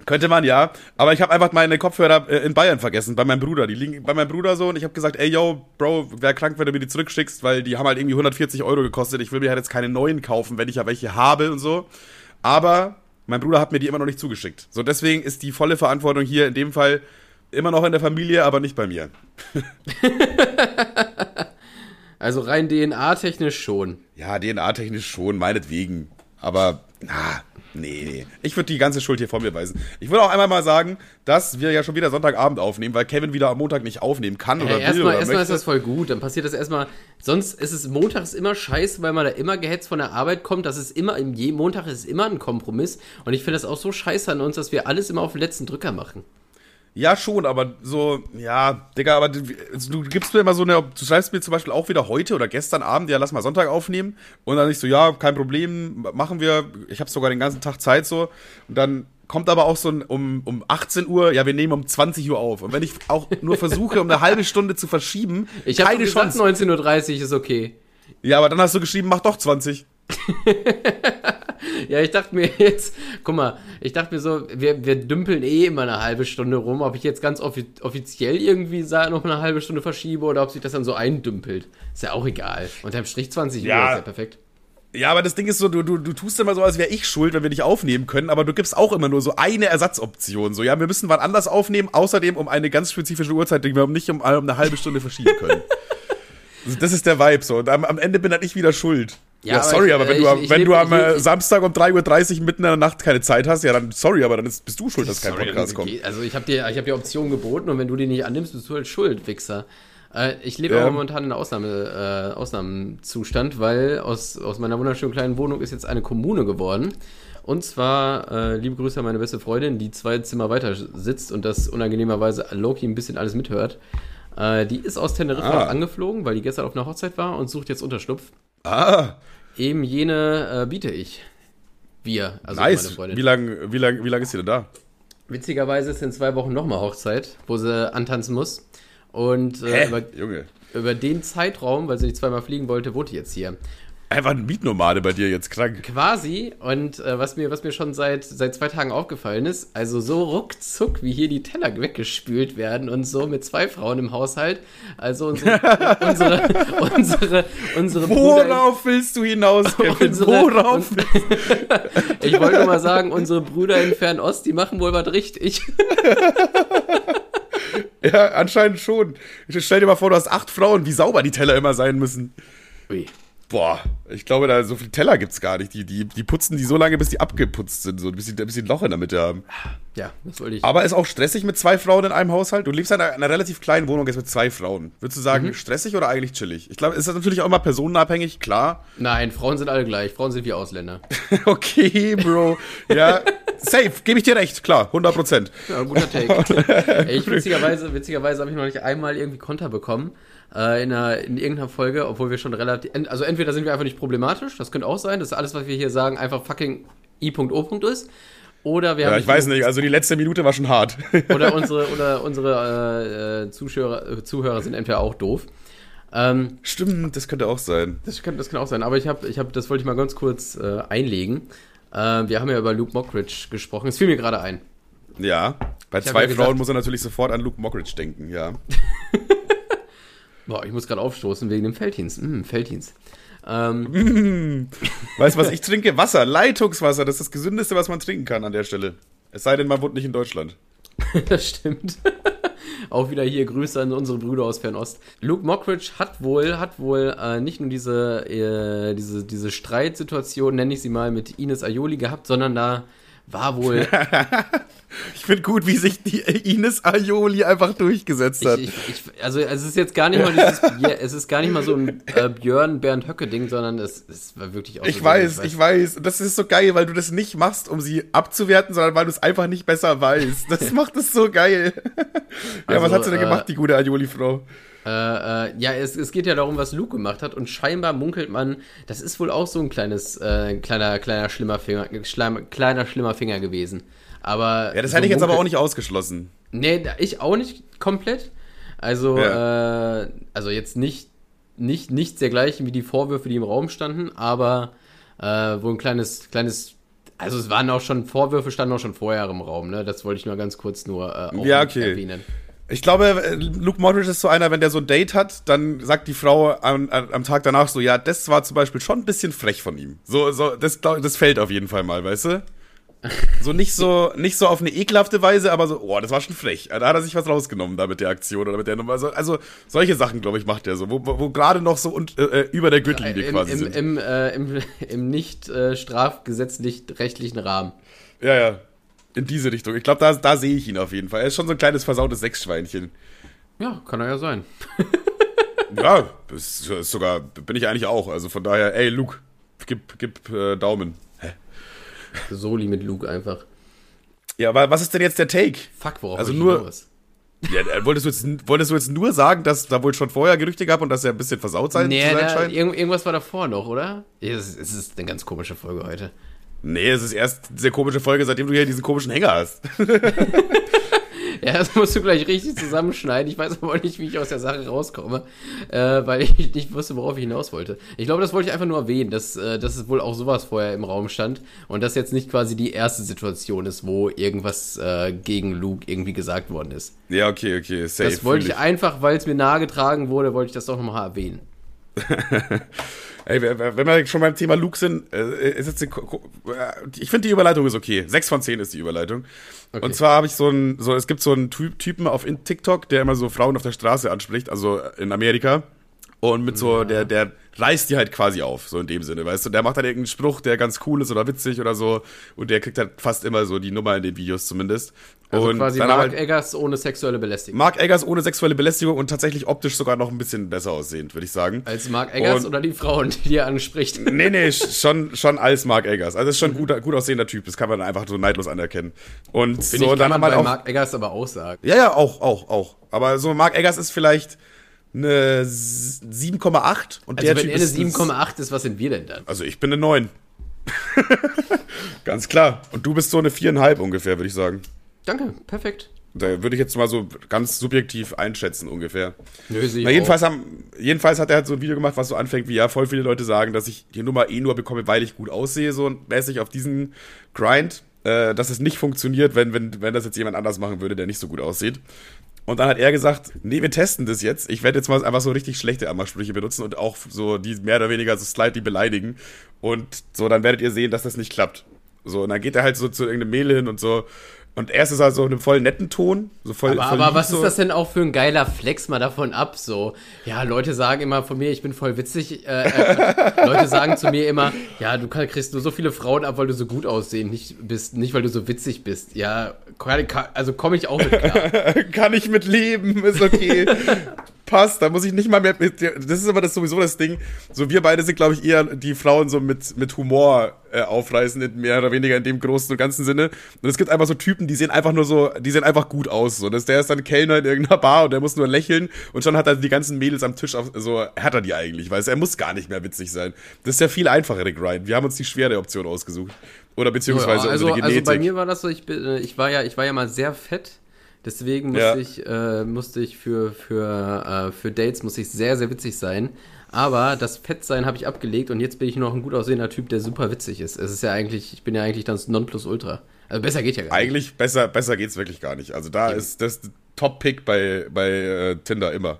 S3: könnte man ja, aber ich habe einfach meine Kopfhörer äh, in Bayern vergessen, bei meinem Bruder. Die liegen bei meinem Bruder so und ich habe gesagt, ey yo, Bro, wär krank, wenn du mir die zurückschickst, weil die haben halt irgendwie 140 Euro gekostet. Ich will mir halt jetzt keine neuen kaufen, wenn ich ja welche habe und so. Aber mein Bruder hat mir die immer noch nicht zugeschickt. So, deswegen ist die volle Verantwortung hier in dem Fall immer noch in der Familie, aber nicht bei mir.
S2: Also rein DNA-technisch schon.
S3: Ja, DNA-technisch schon, meinetwegen. Aber, na, nee, nee. Ich würde die ganze Schuld hier vor mir weisen. Ich würde auch einmal mal sagen, dass wir ja schon wieder Sonntagabend aufnehmen, weil Kevin wieder am Montag nicht aufnehmen kann oder
S2: Ja,
S3: will
S2: erstmal
S3: oder
S2: erstmal ist das voll gut. Dann passiert das erstmal. Sonst ist es montags immer scheiße, weil man da immer gehetzt von der Arbeit kommt. Das ist immer im je Montag ist immer ein Kompromiss. Und ich finde das auch so scheiße an uns, dass wir alles immer auf den letzten Drücker machen.
S3: Ja, schon, aber so, ja, Digga, aber du, du gibst mir immer so eine, du schreibst mir zum Beispiel auch wieder heute oder gestern Abend, ja, lass mal Sonntag aufnehmen. Und dann ich so, ja, kein Problem, machen wir. Ich habe sogar den ganzen Tag Zeit so. Und dann kommt aber auch so ein, um, um 18 Uhr, ja, wir nehmen um 20 Uhr auf. Und wenn ich auch nur versuche, um eine halbe Stunde zu verschieben,
S2: Ich
S3: keine
S2: gesagt,
S3: Chance.
S2: 19.30 Uhr ist okay.
S3: Ja, aber dann hast du geschrieben, mach doch 20.
S2: Ja, ich dachte mir jetzt, guck mal, ich dachte mir so, wir, wir dümpeln eh immer eine halbe Stunde rum, ob ich jetzt ganz offi offiziell irgendwie noch eine halbe Stunde verschiebe oder ob sich das dann so eindümpelt. Ist ja auch egal. Unterm Strich 20 Uhr
S3: Ja.
S2: ist ja perfekt.
S3: Ja, aber das Ding ist so, du, du, du tust immer so, als wäre ich schuld, wenn wir nicht aufnehmen können, aber du gibst auch immer nur so eine Ersatzoption. So, ja, wir müssen wann anders aufnehmen, außerdem um eine ganz spezifische Uhrzeit, die wir nicht um, um eine halbe Stunde verschieben können. Das ist der Vibe so. Und am, am Ende bin dann ich wieder schuld.
S2: Ja,
S3: Ja,
S2: aber
S3: sorry,
S2: ich-
S3: aber wenn
S2: ich-
S3: du, am-
S2: ich
S3: wenn du am äh, Samstag um 3.30 Uhr mitten in der Nacht keine Zeit hast, ja, dann sorry, aber dann ist, bist du schuld, dass kein
S2: Sorry,
S3: Podcast
S2: das
S3: kommt.
S2: Also ich habe dir, ich hab dir Optionen geboten und wenn du die nicht annimmst, bist du halt schuld, Wichser. Äh, ich lebe aber momentan in einem Ausnahme, äh, Ausnahmezustand, weil aus, aus meiner wunderschönen kleinen Wohnung ist jetzt eine Kommune geworden. Und zwar, äh, liebe Grüße an meine beste Freundin, die zwei Zimmer weiter sitzt und das unangenehmerweise Loki ein bisschen alles mithört. Äh, die ist aus Teneriffa
S3: Ah.
S2: angeflogen, weil die gestern auf einer Hochzeit war und sucht jetzt Unterschlupf.
S3: Ah,
S2: Eben jene äh, biete ich. Wir, also meine
S3: nice.
S2: Freundin.
S3: Wie lange wie lang, wie lang ist sie denn da?
S2: Witzigerweise ist in zwei Wochen nochmal Hochzeit, wo sie antanzen muss. Und äh, über, über den Zeitraum, weil sie nicht zweimal fliegen wollte, wohnt die jetzt hier.
S3: Einfach ein Mietnomade bei dir jetzt krank.
S2: Quasi. Und äh, was, mir, was mir schon seit, seit zwei Tagen aufgefallen ist, also so ruckzuck, wie hier die Teller weggespült werden und so mit zwei Frauen im Haushalt. Also unsere, unsere, unsere, unsere Brüder
S3: Worauf willst du hinaus, Kevin?
S2: Unsere-
S3: Worauf?
S2: und- Ich wollte nur mal sagen, unsere Brüder in Fernost, die machen wohl was richtig.
S3: Ja, anscheinend schon. Stell dir mal vor, du hast acht Frauen, wie sauber die Teller immer sein müssen.
S2: Ui.
S3: Boah, ich glaube, da so viele Teller gibt's gar nicht. Die, die, die putzen die so lange, bis die abgeputzt sind, so bis sie, bis sie ein Loch in der Mitte haben.
S2: Ja, das wollte ich.
S3: Aber ist auch stressig mit zwei Frauen in einem Haushalt? Du lebst in einer, einer relativ kleinen Wohnung jetzt mit zwei Frauen. Würdest du sagen, stressig oder eigentlich chillig? Ich glaube, ist das natürlich auch immer personenabhängig, klar.
S2: Nein, Frauen sind alle gleich. Frauen sind wie Ausländer.
S3: okay, Bro. Ja, safe, gebe ich dir recht, klar, 100 Prozent.
S2: Ja, guter Take. Ich witzigerweise, witzigerweise habe ich noch nicht einmal irgendwie Konter bekommen äh, in, einer, in irgendeiner Folge, obwohl wir schon relativ. Also entweder sind wir einfach nicht problematisch, das könnte auch sein, dass alles, was wir hier sagen, einfach fucking I.O. ist. Oder wir
S3: Ja,
S2: haben
S3: ich weiß nicht, also die letzte Minute war schon hart.
S2: Oder unsere, oder unsere äh, äh, Zuschauer, äh, Zuhörer sind entweder auch doof. Ähm,
S3: Stimmt, das könnte auch sein.
S2: das, kann, das kann auch sein, aber ich habe, ich hab, das wollte ich mal ganz kurz äh, einlegen. Äh, wir haben ja über Luke Mockridge gesprochen. Es fiel mir gerade ein.
S3: Ja, bei
S2: Ich
S3: zwei
S2: ja
S3: Frauen
S2: gesagt-
S3: muss er natürlich sofort an Luke Mockridge denken, ja.
S2: Boah, ich muss gerade aufstoßen wegen dem Felddienst. Mm, Felddienst. Ähm,
S3: Weißt du, was ich trinke? Wasser, Leitungswasser, das ist das Gesündeste, was man trinken kann an der Stelle. Es sei denn, man wohnt nicht in Deutschland.
S2: das stimmt. Auch wieder hier Grüße an unsere Brüder aus Fernost. Luke Mockridge hat wohl, hat wohl äh, nicht nur diese, äh, diese, diese Streitsituation, nenne ich sie mal, mit Ines Aioli gehabt, sondern da war wohl.
S3: Ich finde gut, wie sich die Ines Aioli einfach durchgesetzt hat.
S2: Ich, ich, ich, also es ist jetzt gar nicht mal dieses Bier, es ist gar nicht mal so ein äh, Björn Bernd Höcke Ding, sondern es, es war wirklich auch
S3: ich
S2: so
S3: weiß, ich weiß. Das ist so geil, weil du das nicht machst, um sie abzuwerten, sondern weil du es einfach nicht besser weißt. Das macht es so geil. ja,
S2: Also,
S3: was hat sie denn
S2: äh,
S3: gemacht, die gute Aioli-Frau?
S2: Äh, äh, ja, es, es geht ja darum, was Luke gemacht hat und scheinbar munkelt man, das ist wohl auch so ein kleines, äh, kleiner, kleiner schlimmer Finger, schleim, kleiner schlimmer Finger gewesen. Aber
S3: Ja, das
S2: so
S3: hätte ich jetzt aber auch nicht ausgeschlossen.
S2: Nee, ich auch nicht komplett. Also, äh, also jetzt nicht, nicht, nicht dergleichen wie die Vorwürfe, die im Raum standen, aber äh, wohl ein kleines, kleines, also es waren auch schon, Vorwürfe standen auch schon vorher im Raum, ne? Das wollte ich nur ganz kurz nur äh,
S3: Ja, okay.
S2: erwähnen.
S3: Ich glaube, äh, Luke Modric ist so einer, wenn der so ein Date hat, dann sagt die Frau am, am Tag danach so, ja, das war zum Beispiel schon ein bisschen frech von ihm. So, so, das, das fällt auf jeden Fall mal, weißt du? So nicht so, nicht so auf eine ekelhafte Weise, aber so, oh, das war schon frech. Da hat er sich was rausgenommen da mit der Aktion oder mit der Nummer. Also, also solche Sachen, glaube ich, macht er so, wo, wo gerade noch so und, äh, über der Gürtellinie
S2: Im,
S3: quasi
S2: im,
S3: sind.
S2: im, äh, im, im nicht äh, strafgesetzlich rechtlichen Rahmen.
S3: ja, ja. In diese Richtung. Ich glaube, da, da sehe ich ihn auf jeden Fall. Er ist schon so ein kleines versautes Sechsschweinchen.
S2: Ja, kann er ja sein.
S3: Ja, ist, ist sogar, bin ich eigentlich auch. Also von daher, ey, Luke, gib, gib äh, Daumen.
S2: Soli mit Luke einfach.
S3: Ja, aber was ist denn jetzt der Take?
S2: Fuck, worauf
S3: Also nur-
S2: hinaus?
S3: Ja, äh, wolltest, du jetzt, wolltest du jetzt nur sagen, dass da wohl schon vorher Gerüchte gab und dass er ein bisschen versaut sein,
S2: Nee,
S3: zu sein
S2: da,
S3: scheint?
S2: irgend, irgendwas war davor noch, oder? Es ist eine ganz komische Folge heute.
S3: Nee, es ist erst diese komische Folge, seitdem du hier diesen komischen Hänger hast.
S2: Ja, das musst du gleich richtig zusammenschneiden. Ich weiß aber nicht, wie ich aus der Sache rauskomme, äh, weil ich nicht wusste, worauf ich hinaus wollte. Ich glaube, das wollte ich einfach nur erwähnen, dass, äh, dass es wohl auch sowas vorher im Raum stand und das jetzt nicht quasi die erste Situation ist, wo irgendwas äh, gegen Luke irgendwie gesagt worden ist.
S3: Ja, okay, okay, safe.
S2: Das wollte ich einfach, weil es mir nahegetragen wurde, wollte ich das doch nochmal erwähnen.
S3: Ey, wenn wir schon beim Thema Luke sind, äh, ist jetzt die, äh, ich finde die Überleitung ist okay. Sechs von zehn ist die Überleitung.
S2: Okay.
S3: Und zwar habe ich so ein, so, es gibt so einen Typ, Typen auf TikTok, der immer so Frauen auf der Straße anspricht, also in Amerika. Und mit so, der, der reißt die halt quasi auf, so in dem Sinne, weißt du? Der macht dann irgendeinen Spruch, der ganz cool ist oder witzig oder so. Und der kriegt halt fast immer so die Nummer in den Videos zumindest.
S2: Also
S3: und
S2: quasi Mark
S3: halt
S2: Eggers ohne sexuelle Belästigung.
S3: Mark Eggers ohne sexuelle Belästigung und tatsächlich optisch sogar noch ein bisschen besser aussehend, würde ich sagen.
S2: Als Mark Eggers
S3: Und-
S2: oder die Frauen, die dir anspricht.
S3: Nee, nee, sch- schon, schon als Mark Eggers. Also ist schon ein guter, gut aussehender Typ. Das kann man einfach so neidlos anerkennen. Und
S2: Finde
S3: so,
S2: ich,
S3: dann
S2: kann man bei
S3: auch.
S2: Mark Eggers aber auch sagen.
S3: ja, ja, auch, auch, auch. Aber so Mark Eggers ist vielleicht eine s- 7,8 und
S2: Also
S3: der
S2: wenn
S3: Typ
S2: er eine
S3: ist.
S2: 7,8 ist, was sind wir denn dann?
S3: Also ich bin eine 9. Ganz klar. Und du bist so eine 4,5 ungefähr, würde ich sagen.
S2: Danke, perfekt.
S3: Da würde ich jetzt mal so ganz subjektiv einschätzen ungefähr.
S2: Nö, sehe ich
S3: Na, jedenfalls,
S2: auch.
S3: haben, jedenfalls hat er halt so ein Video gemacht, was so anfängt wie, ja, voll viele Leute sagen, dass ich die Nummer eh nur bekomme, weil ich gut aussehe, so mäßig auf diesen Grind, äh, dass es nicht funktioniert, wenn, wenn, wenn das jetzt jemand anders machen würde, der nicht so gut aussieht. Und dann hat er gesagt, nee, wir testen das jetzt. Ich werde jetzt mal einfach so richtig schlechte Ammersprüche benutzen und auch so die mehr oder weniger so slightly beleidigen. Und so, dann werdet ihr sehen, dass das nicht klappt. So, und dann geht er halt so zu irgendeinem Mädel hin und so. Und erst ist er so in einem voll netten Ton. So voll,
S2: Aber,
S3: voll
S2: aber was
S3: so.
S2: ist das denn auch für ein geiler Flex mal davon ab? So, ja, Leute sagen immer von mir, ich bin voll witzig. Äh, äh, Leute sagen zu mir immer, ja, du kriegst nur so viele Frauen ab, weil du so gut aussehen nicht bist, nicht weil du so witzig bist. Ja, kann, also komme ich auch mit klar.
S3: kann ich mit leben, ist okay. Passt, da muss ich nicht mal mehr mit, das ist aber das sowieso das Ding. So, wir beide sind, glaube ich, eher die Frauen so mit, mit Humor äh, aufreißen, mehr oder weniger in dem großen und ganzen Sinne. Und es gibt einfach so Typen, die sehen einfach nur so, die sehen einfach gut aus. So, das, der ist dann Kellner in irgendeiner Bar und der muss nur lächeln und schon hat er die ganzen Mädels am Tisch auf, so, hat er die eigentlich, weil er muss gar nicht mehr witzig sein. Das ist der viel einfachere Grind. Wir haben uns die schwere Option ausgesucht. Oder beziehungsweise
S2: Ja, also,
S3: unsere
S2: also
S3: Genetik.
S2: bei mir war das so, ich, bin, äh, ich, war, ja, ich war ja mal sehr fett. Deswegen musste
S3: Ja.
S2: ich, äh, musste ich für, für, äh, für Dates musste ich sehr, sehr witzig sein. Aber das Fettsein habe ich abgelegt und jetzt bin ich nur noch ein gut aussehender Typ, der super witzig ist. Es ist ja eigentlich, ich bin ja eigentlich das Nonplusultra. Also besser geht ja gar nicht.
S3: Eigentlich besser, besser geht's wirklich gar nicht. Also da ist das Top-Pick bei, bei äh, Tinder immer.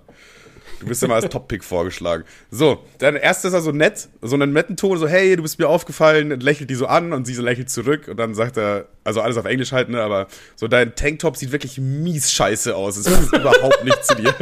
S3: Du bist immer als Top-Pick vorgeschlagen. So, dann erst ist er so nett, so einen netten Ton, so, hey, du bist mir aufgefallen, und lächelt die so an und sie so lächelt zurück und dann sagt er, also alles auf Englisch halt, ne, aber so dein Tanktop sieht wirklich mies scheiße aus. Es passt überhaupt nicht zu dir.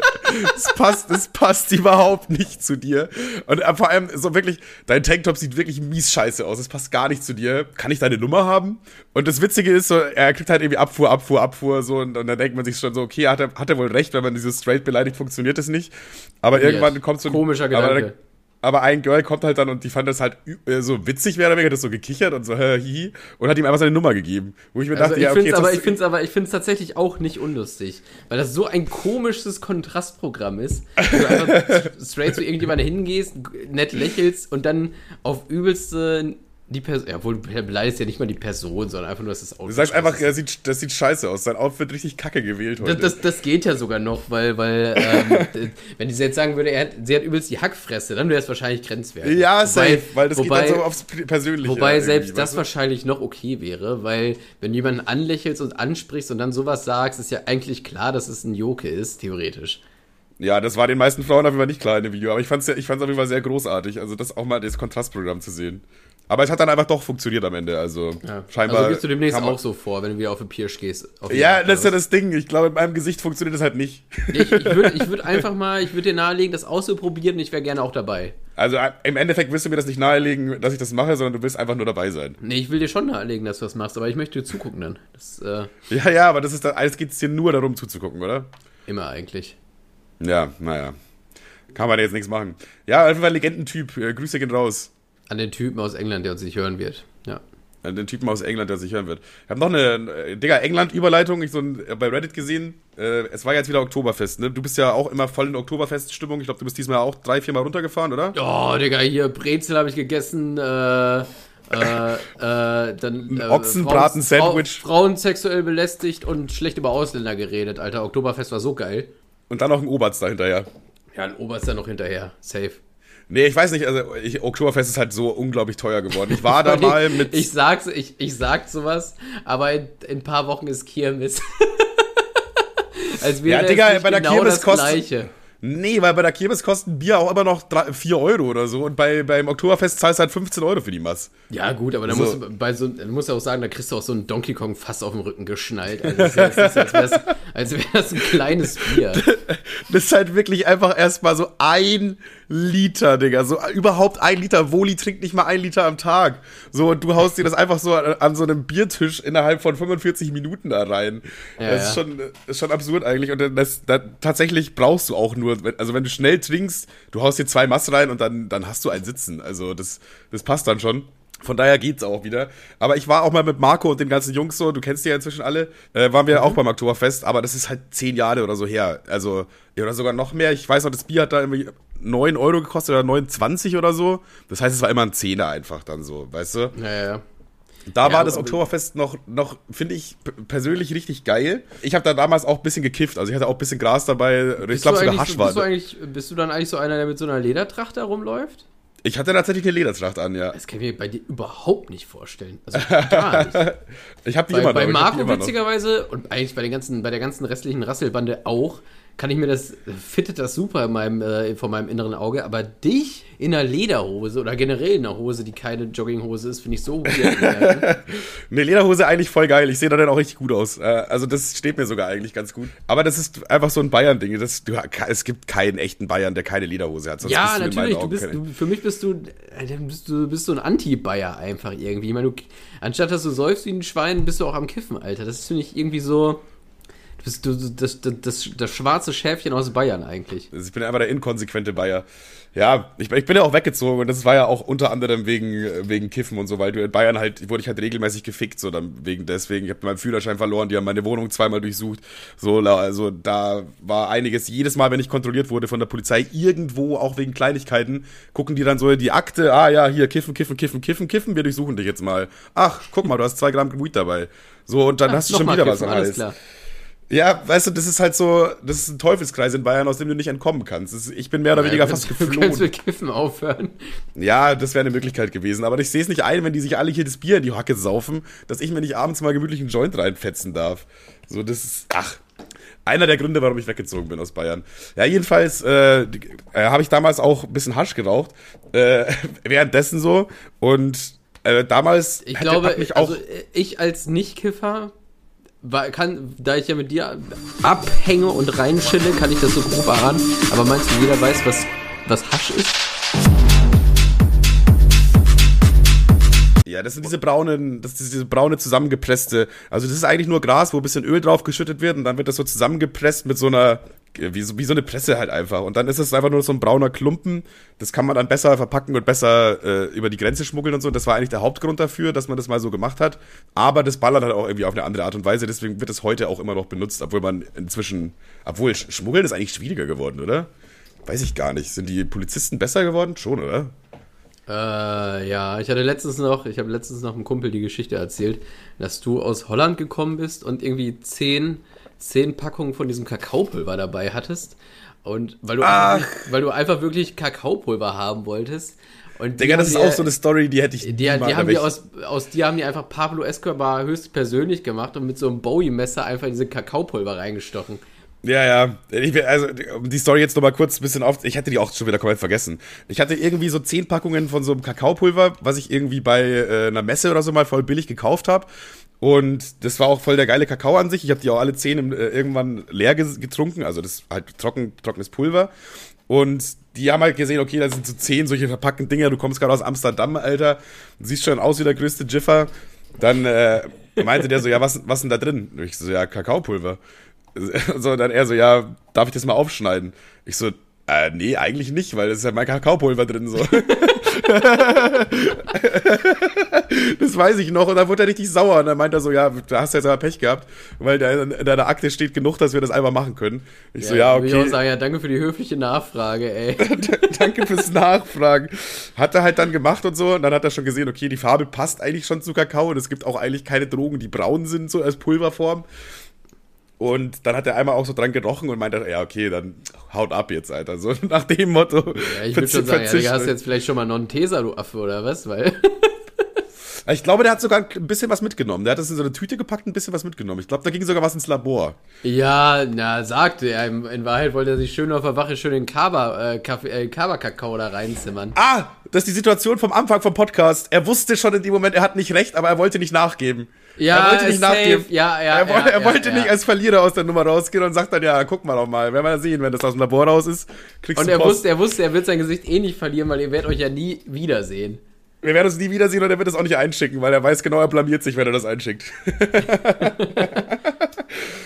S3: Es passt, es passt überhaupt nicht zu dir. Und äh, vor allem so wirklich, dein Tanktop sieht wirklich mies scheiße aus. Es passt gar nicht zu dir. Kann ich deine Nummer haben? Und das Witzige ist so, er kriegt halt irgendwie Abfuhr, Abfuhr, Abfuhr, so. Und, und dann denkt man sich schon so, okay, hat er, hat er wohl recht, wenn man dieses straight beleidigt, funktioniert es nicht. Aber irgendwann kommt so ein
S2: Komischer Gedanke.
S3: Aber, ein Girl kommt halt dann und die fand das halt äh, so witzig, mehr oder weniger, hat das so gekichert und so, hä, hihi, und hat ihm einfach seine Nummer gegeben. Wo ich mir
S2: Also
S3: dachte,
S2: ich
S3: ja, okay, jetzt
S2: aber, ich find's aber, ich find's tatsächlich auch nicht unlustig, weil das so ein komisches Kontrastprogramm ist. Wo du einfach straight zu irgendjemandem hingehst, nett lächelst und dann auf übelste die Person, ja, wohl du beleidigst ja nicht mal die Person, sondern einfach nur, dass das Outfit
S3: Du sagst einfach, das sieht, das sieht scheiße aus. Sein Outfit richtig kacke gewählt heute.
S2: Das, das, das geht ja sogar noch, weil, weil ähm, wenn sie jetzt sagen würde, er hat, sie hat übelst die Hackfresse, dann wäre es wahrscheinlich grenzwertig.
S3: ja,
S2: Wobei-
S3: safe, weil das
S2: wobei,
S3: geht dann so aufs Persönliche.
S2: Wobei selbst das
S3: weißt du?
S2: wahrscheinlich noch okay wäre, weil wenn du jemanden anlächelst und ansprichst und dann sowas sagst, ist ja eigentlich klar, dass es ein Joke ist, theoretisch.
S3: Ja, das war den meisten Frauen auf jeden Fall nicht klar in dem Video, aber ich fand's ja, ich fand's auf jeden Fall sehr großartig, also das auch mal das Kontrastprogramm zu sehen. Aber es hat dann einfach doch funktioniert am Ende, also
S2: Ja.
S3: scheinbar.
S2: also gehst du demnächst auch so vor, wenn du wieder auf den Pirsch gehst.
S3: Ja, das ist ja das Ding. Ich glaube, in meinem Gesicht funktioniert das halt nicht.
S2: Ich, ich würde ich würd einfach mal, ich würde dir nahelegen, das auszuprobieren und ich wäre gerne auch dabei.
S3: Also äh, im Endeffekt wirst du mir das nicht nahelegen, dass ich das mache, sondern du willst einfach nur dabei sein.
S2: Nee, ich will dir schon nahelegen, dass du das machst, aber ich möchte dir zugucken dann. Das äh,
S3: Ja, ja, aber das ist dann, alles geht's dir nur darum zuzugucken, oder?
S2: immer eigentlich.
S3: Ja, naja. Kann man jetzt nichts machen. Ja, auf jeden Fall Legendentyp. Äh, Grüße gehen raus.
S2: An den Typen aus England, der uns nicht hören wird. Ja.
S3: An den Typen aus England, der sich hören wird. Ich habe noch eine, äh, Digga, England-Überleitung, ich so ein, äh, bei Reddit gesehen. Äh, es war jetzt wieder Oktoberfest, ne? Du bist ja auch immer voll in Oktoberfest-Stimmung. Ich glaube, du bist diesmal auch drei, vier Mal runtergefahren, oder?
S2: Oh, Digga, hier Brezel habe ich gegessen, äh, äh, äh, dann äh,
S3: Ochsenbraten-Sandwich.
S2: Frau, Frauen sexuell belästigt und schlecht über Ausländer geredet, Alter. Oktoberfest war so geil.
S3: Und dann noch ein Oberst da hinterher.
S2: Ja, ein Oberst da noch hinterher. Safe.
S3: Nee, ich weiß nicht, also ich, Oktoberfest ist halt so unglaublich teuer geworden. Ich war da mal mit.
S2: Ich sag's, ich, ich sag sowas, aber in, in ein paar Wochen ist Kirmes. Als wäre
S3: Ja, Digga, bei der
S2: genau
S3: Kirmes
S2: das
S3: kostet-
S2: Gleiche.
S3: Nee, weil bei der Kirmes kosten Bier auch immer noch 4 Euro oder so. Und bei, beim Oktoberfest zahlst du halt 15 Euro für die Mass.
S2: Ja, gut, aber dann
S3: So.
S2: musst du bei so, dann musst du auch sagen, da kriegst du auch so einen Donkey Kong fast auf dem Rücken geschnallt. Also das ist so, als wäre als das ein kleines Bier.
S3: Das ist halt wirklich einfach erstmal so ein Liter, Digga. So äh, überhaupt ein Liter. Woli trinkt nicht mal ein Liter am Tag. So, und du haust dir das einfach so an, an so einem Biertisch innerhalb von 45 Minuten da rein.
S2: Ja,
S3: das ist schon, ist schon absurd eigentlich. Und das, das, tatsächlich brauchst du auch nur, also wenn du schnell trinkst, du haust dir zwei Mass rein und dann, dann hast du ein Sitzen. Also das, das passt dann schon. Von daher geht's auch wieder. Aber ich war auch mal mit Marco und den ganzen Jungs so, du kennst die ja inzwischen alle, äh, waren wir auch beim Oktoberfest, aber das ist halt zehn Jahre oder so her. Also, ja, oder sogar noch mehr. Ich weiß noch, das Bier hat da irgendwie 9 Euro gekostet oder 29 oder so. Das heißt, es war immer ein Zehner einfach dann so, weißt du?
S2: Ja, ja.
S3: Da
S2: Ja,
S3: war das Oktoberfest noch, noch finde ich persönlich richtig geil. Ich habe da damals auch ein bisschen gekifft. Also ich hatte auch ein bisschen Gras dabei. Ich glaube sogar Hasch war.
S2: bist, bist du dann eigentlich so einer, der mit so einer Ledertracht da rumläuft?
S3: Ich hatte tatsächlich eine Ledertracht an, ja.
S2: Das kann ich mir bei dir überhaupt nicht vorstellen. Also gar nicht.
S3: Ich habe die
S2: Bei,
S3: immer
S2: bei
S3: noch. die
S2: Marco witzigerweise und eigentlich bei, den ganzen, bei der ganzen restlichen Rasselbande auch, kann ich mir das, fittet das super in meinem, äh, vor meinem inneren Auge, aber dich in einer Lederhose oder generell in einer Hose, die keine Jogginghose ist, finde ich so weird. Alter.
S3: Ne, Lederhose eigentlich voll geil. Ich sehe da dann auch richtig gut aus. Äh, Also das steht mir sogar eigentlich ganz gut. Aber das ist einfach so ein Bayern-Ding. Das- du- Es gibt keinen echten Bayern, der keine Lederhose hat. Sonst
S2: ja,
S3: bist du
S2: natürlich, du bist, du, für mich bist du, Alter, bist du bist so ein Anti-Bayer einfach irgendwie. Ich meine, du, anstatt dass du säufst wie ein Schwein, bist du auch am Kiffen, Alter. Das ist, finde ich, irgendwie so, bist du, das, das, das, das schwarze Schäfchen aus Bayern eigentlich.
S3: Also ich bin einfach der inkonsequente Bayer. Ja, ich, ich bin ja auch weggezogen und das war ja auch unter anderem wegen, wegen Kiffen und so, weil du in Bayern halt, wurde ich halt regelmäßig gefickt, so dann wegen deswegen. Ich habe meinen Führerschein verloren, die haben meine Wohnung zweimal durchsucht. So, also da war einiges. Jedes Mal, wenn ich kontrolliert wurde von der Polizei, irgendwo, auch wegen Kleinigkeiten, gucken die dann so in die Akte, ah ja, hier, kiffen, kiffen, kiffen, kiffen, kiffen, wir durchsuchen dich jetzt mal. Ach, guck mal, du hast zwei Gramm Weed dabei. So, und dann hast du schon wieder
S2: kiffen,
S3: was am
S2: alles
S3: Hals.
S2: klar.
S3: Ja, weißt du, das ist halt so, das ist ein Teufelskreis in Bayern, aus dem du nicht entkommen kannst. Ist, ich bin mehr oder weniger
S2: Ja,
S3: fast
S2: Du kannst
S3: geflohen.
S2: mit Kiffen aufhören.
S3: Ja, das wäre eine Möglichkeit gewesen. Aber ich sehe es nicht ein, wenn die sich alle hier das Bier in die Hacke saufen, dass ich mir nicht abends mal gemütlich einen Joint reinfetzen darf. So, das ist, ach, einer der Gründe, warum ich weggezogen bin aus Bayern. Ja, jedenfalls äh, äh, habe ich damals auch ein bisschen Hasch geraucht. Äh, währenddessen so. Und äh, damals
S2: Ich
S3: hätte-
S2: glaube,
S3: mich auch.
S2: also äh, ich als Nicht-Kiffer kann, da ich ja mit dir abhänge und reinschille, kann ich das so grob erahnen. Aber meinst du, jeder weiß, was, was Hasch ist?
S3: Ja, das sind diese braunen, das ist diese braune zusammengepresste. Also das ist eigentlich nur Gras, wo ein bisschen Öl drauf geschüttet wird und dann wird das so zusammengepresst mit so einer, wie so, wie so eine Presse halt einfach. Und dann ist es einfach nur so ein brauner Klumpen. Das kann man dann besser verpacken und besser äh, über die Grenze schmuggeln und so. Das war eigentlich der Hauptgrund dafür, dass man das mal so gemacht hat. Aber das ballert halt auch irgendwie auf eine andere Art und Weise. Deswegen wird es heute auch immer noch benutzt, obwohl man inzwischen, obwohl Schmuggeln ist eigentlich schwieriger geworden, oder? Weiß ich gar nicht. Sind die Polizisten besser geworden? Schon, oder?
S2: Äh, ja, ich hatte letztens noch, ich habe letztens noch einem Kumpel die Geschichte erzählt, dass du aus Holland gekommen bist und irgendwie zehn, zehn Packungen von diesem Kakaopulver dabei hattest. Und weil du, einfach, weil du einfach wirklich Kakaopulver haben wolltest. Und
S3: Digga, das ist auch so eine Story, die hätte ich
S2: Die, die haben die aus, aus die haben die einfach Pablo Escobar höchst persönlich gemacht und mit so einem Bowie-Messer einfach in diese Kakaopulver reingestochen.
S3: Ja, ja. Ich will, also, um die Story jetzt nochmal kurz ein bisschen auf. Ich hätte die auch schon wieder komplett vergessen. Ich hatte irgendwie so zehn Packungen von so einem Kakaopulver, was ich irgendwie bei äh, einer Messe oder so mal voll billig gekauft habe. Und das war auch voll der geile Kakao an sich. Ich habe die auch alle zehn im, äh, irgendwann leer getrunken. Also das halt trocken, trockenes Pulver. Und die haben halt gesehen, okay, da sind so zehn solche verpackten Dinger. Du kommst gerade aus Amsterdam, Alter. Siehst schon aus wie der größte Jiffer. Dann äh, meinte der so, ja, was, was denn da drin? Und ich so, ja, Kakaopulver. So, dann er so, ja, darf ich das mal aufschneiden? Ich so, äh, nee, eigentlich nicht, weil das ist ja mein Kakaopulver drin, so. das weiß ich noch. Und dann wurde er richtig sauer. Und dann meint er so, ja, da hast du jetzt aber Pech gehabt, weil da in deiner Akte steht genug, dass wir das einfach machen können. Ich ja, so, ja, okay.
S2: Ich auch sagen, ja, danke für die höfliche Nachfrage, ey.
S3: danke fürs Nachfragen. Hat er halt dann gemacht und so. Und dann hat er schon gesehen, okay, die Farbe passt eigentlich schon zu Kakao. Und es gibt auch eigentlich keine Drogen, die braun sind, so als Pulverform. Und dann hat er einmal auch so dran gerochen und meinte, ja, okay, dann haut ab jetzt, Alter. So nach dem Motto.
S2: Ja, ich würde schon sagen, ja, du hast jetzt vielleicht schon mal noch einen Teser, du Affe, oder was? Weil.
S3: Ich glaube, der hat sogar ein bisschen was mitgenommen. Der hat das in so eine Tüte gepackt, ein bisschen was mitgenommen. Ich glaube, da ging sogar was ins Labor.
S2: Ja, na, sagte er. In Wahrheit wollte er sich schön auf der Wache schön den Kaba, äh, Kaffee, äh, Kaba-Kakao da reinzimmern.
S3: Ah, das ist die Situation vom Anfang vom Podcast. Er wusste schon in dem Moment, er hat nicht recht, aber er wollte nicht nachgeben.
S2: Ja,
S3: er wollte nicht
S2: safe.
S3: nachgeben.
S2: Ja, ja,
S3: er,
S2: ja,
S3: er wollte
S2: ja,
S3: nicht als Verlierer aus der Nummer rausgehen und sagt dann, ja, guck mal doch mal. Werden wir sehen, wenn das aus dem Labor raus ist, kriegst
S2: Und
S3: du
S2: er
S3: Post.
S2: wusste, er wusste, er wird sein Gesicht eh nicht verlieren, weil ihr werdet euch ja nie wiedersehen.
S3: Wir werden uns nie wiedersehen und er wird es auch nicht einschicken, weil er weiß genau, er blamiert sich, wenn er das einschickt.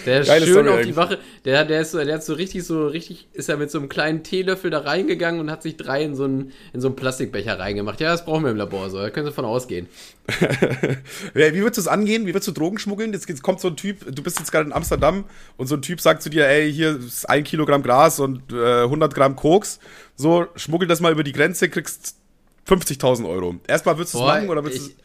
S2: Der ist
S3: Geile
S2: schön
S3: Story
S2: auf die
S3: eigentlich.
S2: Wache. Der, der ist so, der hat so richtig, so richtig, ist er mit so einem kleinen Teelöffel da reingegangen und hat sich drei in so einen, in so einen Plastikbecher reingemacht. Ja, das brauchen wir im Labor so. Da können Sie von ausgehen.
S3: Wie würdest du es angehen? Wie würdest du Drogen schmuggeln? Jetzt jetzt kommt so ein Typ, du bist jetzt gerade in Amsterdam und so ein Typ sagt zu dir, ey, hier ist ein Kilogramm Gras und äh, 100 Gramm Koks. So, schmuggel das mal über die Grenze, kriegst 50.000 Euro. Erstmal würdest du es machen oder würdest
S2: ich,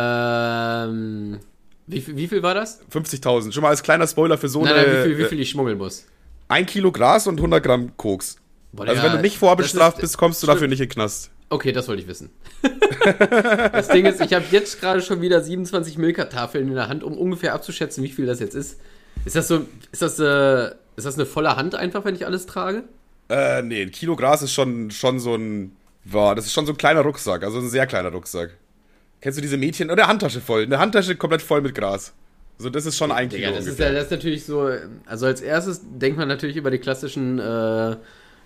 S2: ähm, wie, viel- wie viel war das?
S3: du 50.000? Schon mal als kleiner Spoiler für so
S2: Nein,
S3: eine.
S2: nein, wie viel, wie
S3: äh,
S2: viel ich schmuggeln muss.
S3: ein Kilo Gras und 100 Gramm Koks.
S2: Boah,
S3: Also
S2: Digga,
S3: wenn du nicht vorbestraft
S2: ist-
S3: bist, kommst du dafür nicht in den Knast.
S2: Okay, das wollte ich wissen. das Ding ist, ich habe jetzt gerade schon wieder 27 Milka-Tafeln in der Hand, um ungefähr abzuschätzen, wie viel das jetzt ist. Ist das so, ist das, äh, ist das eine volle Hand einfach, wenn ich alles trage?
S3: Äh, nee, ein Kilo Gras ist schon, schon so ein. Boah, das ist schon so ein kleiner Rucksack, also ein sehr kleiner Rucksack. Kennst du diese Mädchen? Oder Handtasche voll. Eine Handtasche komplett voll mit Gras. Also das ist schon ein Kilo
S2: Digga, das ist
S3: ungefähr.
S2: ja das ist natürlich so, also als erstes denkt man natürlich über die klassischen, äh,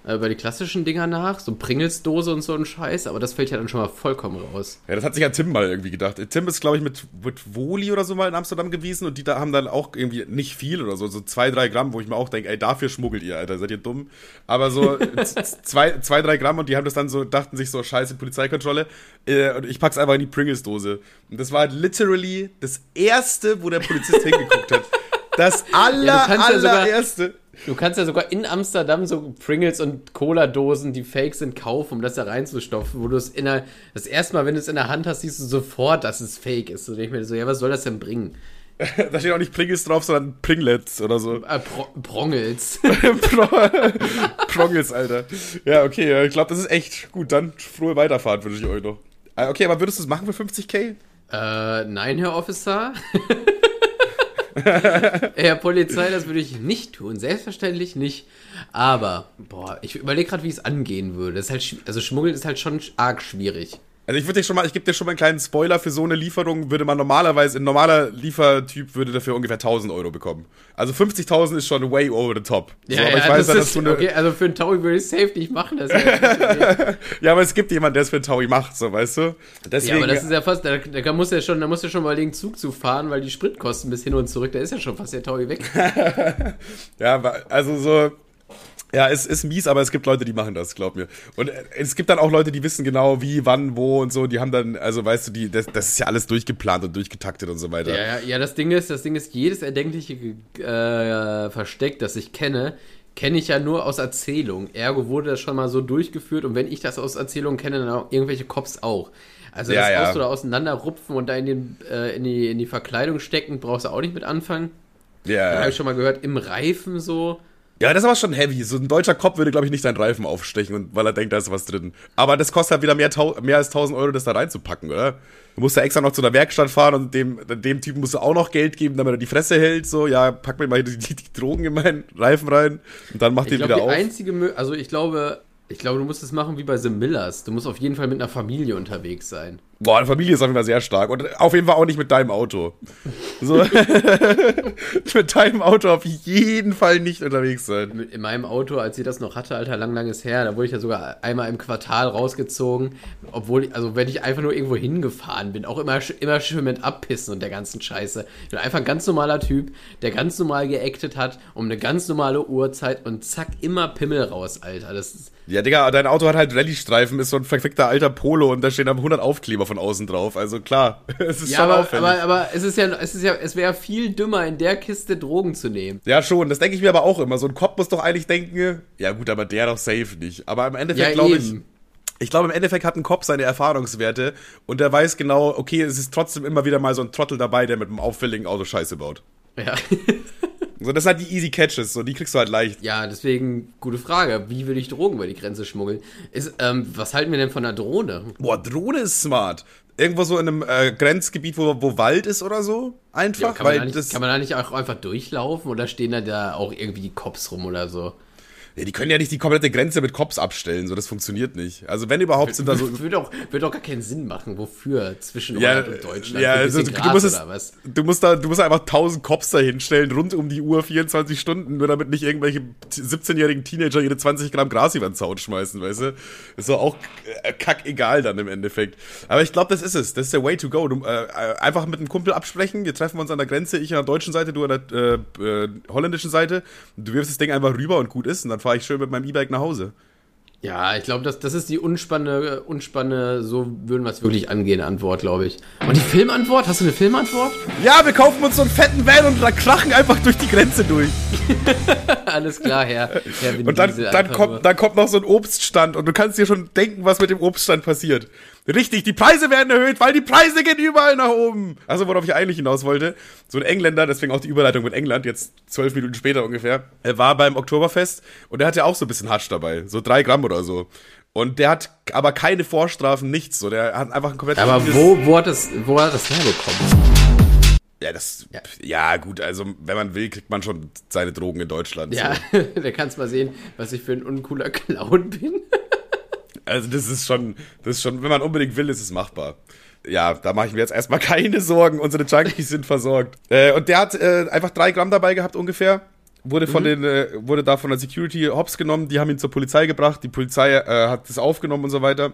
S2: über die klassischen Dinger nach, so Pringles-Dose und so ein Scheiß, aber das fällt ja dann schon mal vollkommen raus.
S3: Ja, das hat sich ja Tim mal irgendwie gedacht. Tim ist, glaube ich, mit, mit Woli oder so mal in Amsterdam gewesen und die da haben dann auch irgendwie nicht viel oder so, so zwei, drei Gramm, wo ich mir auch denke, ey, dafür schmuggelt ihr, Alter, seid ihr dumm? Aber so zwei, zwei, drei Gramm und die haben das dann so, dachten sich so, scheiße, Polizeikontrolle. Äh, und ich pack's einfach in die Pringles-Dose. Und das war halt literally das erste, wo der Polizist hingeguckt hat. Das aller,
S2: Ja, kannst ja
S3: allererste.
S2: Du kannst ja sogar in Amsterdam so Pringles und Cola-Dosen, die fake sind, kaufen, um das da reinzustopfen, wo du es in der, das erste Mal, wenn du es in der Hand hast, siehst du sofort, dass es fake ist. So denke ich mir so, ja, was soll das denn bringen?
S3: Da steht auch nicht Pringles drauf, sondern Pringlets oder so.
S2: Äh, Pro Prongels.
S3: Pro- Prongles, Alter. Ja, okay, ich glaube, das ist echt gut. Dann frohe Weiterfahrt wünsche ich euch noch. Äh, Okay, aber würdest du es machen für 50k?
S2: Äh, nein, Herr Officer. Herr Polizei, das würde ich nicht tun. Selbstverständlich nicht. Aber, boah, ich überlege gerade, wie es angehen würde. Das ist halt, also Schmuggeln ist halt schon arg schwierig.
S3: Also ich würde dir schon mal, ich gebe dir schon mal einen kleinen Spoiler für so eine Lieferung, würde man normalerweise, ein normaler Liefertyp würde dafür ungefähr 1000 Euro bekommen. Also 50.000 ist schon way over the top.
S2: Ja,
S3: so, aber
S2: ja,
S3: ich weiß
S2: das
S3: ja,
S2: ist,
S3: dass du eine,
S2: okay, also für einen Taui würde ich safe nicht machen. Das ja,
S3: Ja, aber es gibt jemanden, der es für einen Taui macht, so, weißt du?
S2: ja,
S3: Deswegen,
S2: aber das ist ja fast, da, da muss ja schon, da muss ja schon mal den Zug zu fahren, weil die Spritkosten bis hin und zurück, da ist ja schon fast der Taui weg.
S3: ja, also so, ja, es ist mies, aber es gibt Leute, die machen das, glaub mir. Und äh, es gibt dann auch Leute, die wissen genau, wie, wann, wo und so. Die haben dann, also weißt du, die, das, das ist ja alles durchgeplant und durchgetaktet und so weiter.
S2: Ja, ja, ja, das Ding ist, das Ding ist, jedes erdenkliche äh, Versteck, das ich kenne, kenne ich ja nur aus Erzählung. Ergo wurde das schon mal so durchgeführt und wenn ich das aus Erzählung kenne, dann auch irgendwelche Cops auch. Also
S3: Ja,
S2: das
S3: ja.
S2: brauchst du da auseinanderrupfen und da in, den, äh, in, die, in die Verkleidung stecken, brauchst du auch nicht mit anfangen. Dann habe
S3: Ja,
S2: ich schon mal gehört, im Reifen so.
S3: Ja, das ist aber schon heavy. So ein deutscher Cop würde, glaube ich, nicht deinen Reifen aufstechen, und, weil er denkt, da ist was drin. Aber das kostet halt wieder mehr, mehr als 1000 Euro, das da reinzupacken, oder? Du musst ja extra noch zu der Werkstatt fahren und dem, dem Typen musst du auch noch Geld geben, damit er die Fresse hält. So, ja, pack mir mal die, die, die Drogen in meinen Reifen rein und dann mach
S2: Ich
S3: den
S2: glaube,
S3: wieder
S2: die
S3: auf.
S2: einzige, also ich glaube, ich glaube, du musst es machen wie bei The Millers. Du musst auf jeden Fall mit einer Familie unterwegs sein.
S3: Boah, eine Familie ist auf jeden Fall sehr stark. Und auf jeden Fall auch nicht mit deinem Auto. So. mit deinem Auto auf jeden Fall nicht unterwegs sein.
S2: in meinem Auto, als ich das noch hatte, Alter, lang, langes her, da wurde ich ja sogar einmal im Quartal rausgezogen, obwohl, ich, also wenn ich einfach nur irgendwo hingefahren bin, auch immer, immer schön mit Abpissen und der ganzen Scheiße. Ich bin einfach ein ganz normaler Typ, der ganz normal geactet hat, um eine ganz normale Uhrzeit und zack, immer Pimmel raus, Alter. Das ist,
S3: Ja, Digga, dein Auto hat halt Rallye-Streifen, ist so ein verfickter alter Polo und da stehen dann 100 Aufkleber von außen drauf. Also klar, es ist
S2: ja,
S3: schon
S2: aber,
S3: auffällig.
S2: aber, aber es ist ja, es ist ja, es wäre viel dümmer, in der Kiste Drogen zu nehmen.
S3: ja, schon, das denke ich mir aber auch immer. So ein Cop muss doch eigentlich denken, ja gut, aber der doch safe nicht. Aber im Endeffekt
S2: Ja,
S3: glaube ich, ich glaube, im Endeffekt hat ein Cop seine Erfahrungswerte und der weiß genau, okay, es ist trotzdem immer wieder mal so ein Trottel dabei, der mit einem auffälligen Auto Scheiße baut.
S2: Ja.
S3: So, das sind halt die Easy Catches, so, die kriegst du halt leicht.
S2: Ja, deswegen, gute Frage. Wie will ich Drogen über die Grenze schmuggeln? Ist, ähm, was halten wir denn von einer Drohne?
S3: Boah, Drohne ist smart. Irgendwo so in einem äh, Grenzgebiet, wo, wo Wald ist oder so. Einfach,
S2: Ja, kann, man
S3: weil
S2: da nicht,
S3: das.
S2: kann man da nicht auch einfach durchlaufen oder stehen da, da auch irgendwie die Cops rum oder so?
S3: Ja, die können ja nicht die komplette Grenze mit Cops abstellen, so das funktioniert nicht. Also wenn überhaupt sind da so.
S2: würde, auch, würde auch gar keinen Sinn machen. Wofür? Zwischen
S3: Ja,
S2: Holland und Deutschland?
S3: ja also, du,
S2: Gras
S3: musst es, du musst da, du musst einfach 1000 Cops da hinstellen, rund um die Uhr, 24 Stunden, nur damit nicht irgendwelche 17-jährigen Teenager ihre 20 Gramm Gras über den Zaun schmeißen, weißt du? Ist doch auch äh, kackegal dann im Endeffekt. Aber ich glaube, das ist es. Das ist der Way to go. Du, äh, äh, einfach mit einem Kumpel absprechen, wir treffen uns an der Grenze, ich an der deutschen Seite, du an der äh, äh, holländischen Seite. Du wirfst das Ding einfach rüber und gut ist und dann fahre ich schön mit meinem E-Bike nach Hause.
S2: Ja, ich glaube, das, das ist die unspannende, unspannende, so würden wir es wirklich angehen, Antwort, glaube ich. Und die Filmantwort? Hast du eine Filmantwort?
S3: Ja, wir kaufen uns so einen fetten Van und krachen einfach durch die Grenze durch.
S2: Alles klar, Herr, Herr Vin
S3: Und dann,
S2: Diesel,
S3: dann,
S2: nur.
S3: kommt, dann kommt noch so ein Obststand und du kannst dir schon denken, was mit dem Obststand passiert. Richtig, die Preise werden erhöht, weil die Preise gehen überall nach oben. Also worauf ich eigentlich hinaus wollte, so ein Engländer, deswegen auch die Überleitung mit England, jetzt zwölf Minuten später ungefähr, er war beim Oktoberfest und der hatte auch so ein bisschen Hatsch dabei, so drei Gramm oder so. Und der hat aber keine Vorstrafen, nichts. So, der hat einfach ein komplett
S2: Aber wo, wo, hat das, wo hat das herbekommen?
S3: Ja, das. Ja.
S2: Ja.
S3: gut, also wenn man will, kriegt man schon seine Drogen in Deutschland.
S2: Ja,
S3: So.
S2: da kannst mal sehen, was ich für ein uncooler Clown bin.
S3: Also das ist schon, das ist schon, wenn man unbedingt will, ist es machbar. Ja, da mache ich mir jetzt erstmal keine Sorgen. Unsere Junkies sind versorgt. Äh, und der hat äh, einfach drei Gramm dabei gehabt ungefähr. Wurde von den, äh, wurde da von der Security hops genommen. Die haben ihn zur Polizei gebracht. Die Polizei äh, hat das aufgenommen und so weiter.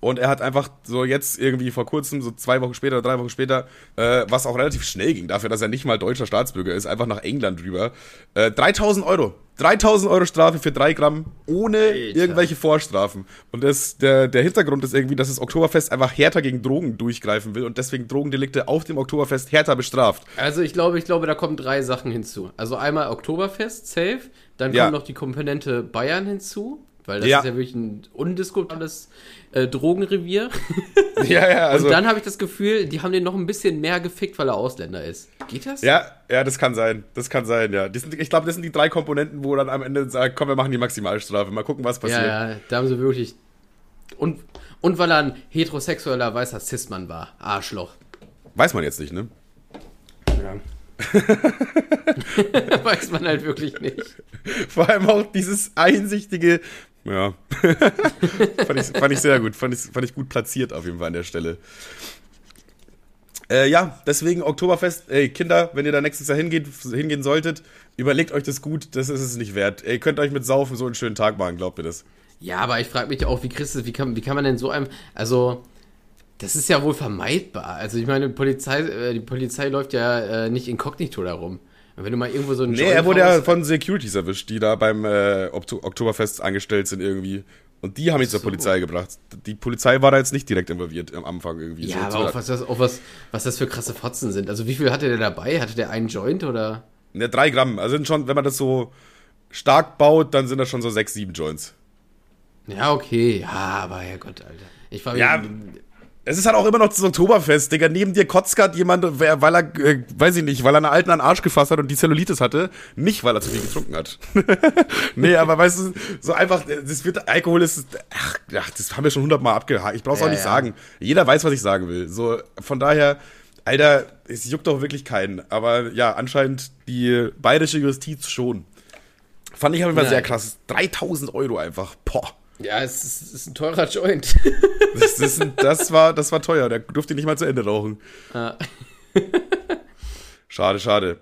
S3: Und er hat einfach so jetzt irgendwie vor kurzem, so zwei Wochen später oder drei Wochen später, äh, was auch relativ schnell ging, dafür, dass er nicht mal deutscher Staatsbürger ist, einfach nach England rüber. Äh, 3000 Euro. 3000 Euro Strafe für drei Gramm ohne
S2: Alter.
S3: irgendwelche Vorstrafen. Und das, der, der Hintergrund ist irgendwie, dass das Oktoberfest einfach härter gegen Drogen durchgreifen will und deswegen Drogendelikte auf dem Oktoberfest härter bestraft.
S2: Also ich glaube, ich glaube, da kommen drei Sachen hinzu. Also einmal Oktoberfest, safe. Dann
S3: Ja.
S2: kommt noch die Komponente Bayern hinzu, weil das
S3: Ja.
S2: ist ja wirklich ein undiskutables äh, Drogenrevier.
S3: Ja, ja, also.
S2: Und dann habe ich das Gefühl, die haben den noch ein bisschen mehr gefickt, weil er Ausländer ist. Geht das?
S3: ja, ja, das kann sein. Das kann sein, ja. Sind, ich glaube, das sind die drei Komponenten, wo dann am Ende sagt, komm, wir machen die Maximalstrafe. Mal gucken, was passiert.
S2: Ja, ja, da haben sie wirklich. Und, und weil er ein heterosexueller weißer Cis-Mann war. Arschloch.
S3: Weiß man jetzt nicht, ne?
S2: Ja. Weiß man halt wirklich nicht.
S3: Vor allem auch dieses einsichtige, Ja. fand, ich, fand ich sehr gut. Fand ich, fand ich gut platziert auf jeden Fall an der Stelle. Äh, ja, deswegen Oktoberfest. Ey, Kinder, wenn ihr da nächstes Jahr hingeht, hingehen solltet, überlegt euch das gut, das ist es nicht wert. Ihr könnt euch mit Saufen so einen schönen Tag machen, glaubt mir das.
S2: Ja, aber ich frage mich auch, wie kriegst du, wie kann, wie kann man denn so einem, also, das ist ja wohl vermeidbar. Also ich meine, Polizei, äh, die Polizei läuft ja äh, nicht inkognito darum. Und wenn du mal irgendwo so einen
S3: Nee,
S2: Joint
S3: er wurde ja von Securities erwischt, die da beim äh, Okto- Oktoberfest angestellt sind irgendwie. Und die haben ihn zur
S2: so.
S3: Polizei gebracht. Die Polizei war da jetzt nicht direkt involviert am Anfang irgendwie.
S2: Ja,
S3: so,
S2: aber auch was, das, auch was, was das für krasse Fotzen sind. Also wie viel hatte der dabei? Hatte der einen Joint oder?
S3: Ne, drei Gramm. Also sind schon, wenn man das so stark baut, dann sind das schon so sechs, sieben Joints.
S2: Ja, okay. Ja, aber Herrgott, Alter. Ich war
S3: Ja, Es ist halt auch immer noch das Oktoberfest, Digga. Neben dir kotzt grad jemand, weil er, äh, weiß ich nicht, weil er einen alten an den Arsch gefasst hat und die Zellulitis hatte. Nicht, weil er zu viel getrunken hat. nee, aber weißt du, so einfach, das wird, Alkohol ist, ach, ach das haben wir schon hundertmal abgehakt. Ich brauch's auch
S2: Ja,
S3: nicht
S2: ja.
S3: sagen. Jeder weiß, was ich sagen will. So, von daher, Alter, es juckt doch wirklich keinen. Aber ja, anscheinend die bayerische Justiz schon. Fand ich aber immer
S2: Nein.
S3: sehr krass. 3000 Euro einfach. Boah.
S2: Ja, es ist, es ist ein teurer Joint.
S3: Das, ist ein, das, war, das war teuer. Der durfte nicht mal zu Ende rauchen.
S2: Ja.
S3: Schade, schade.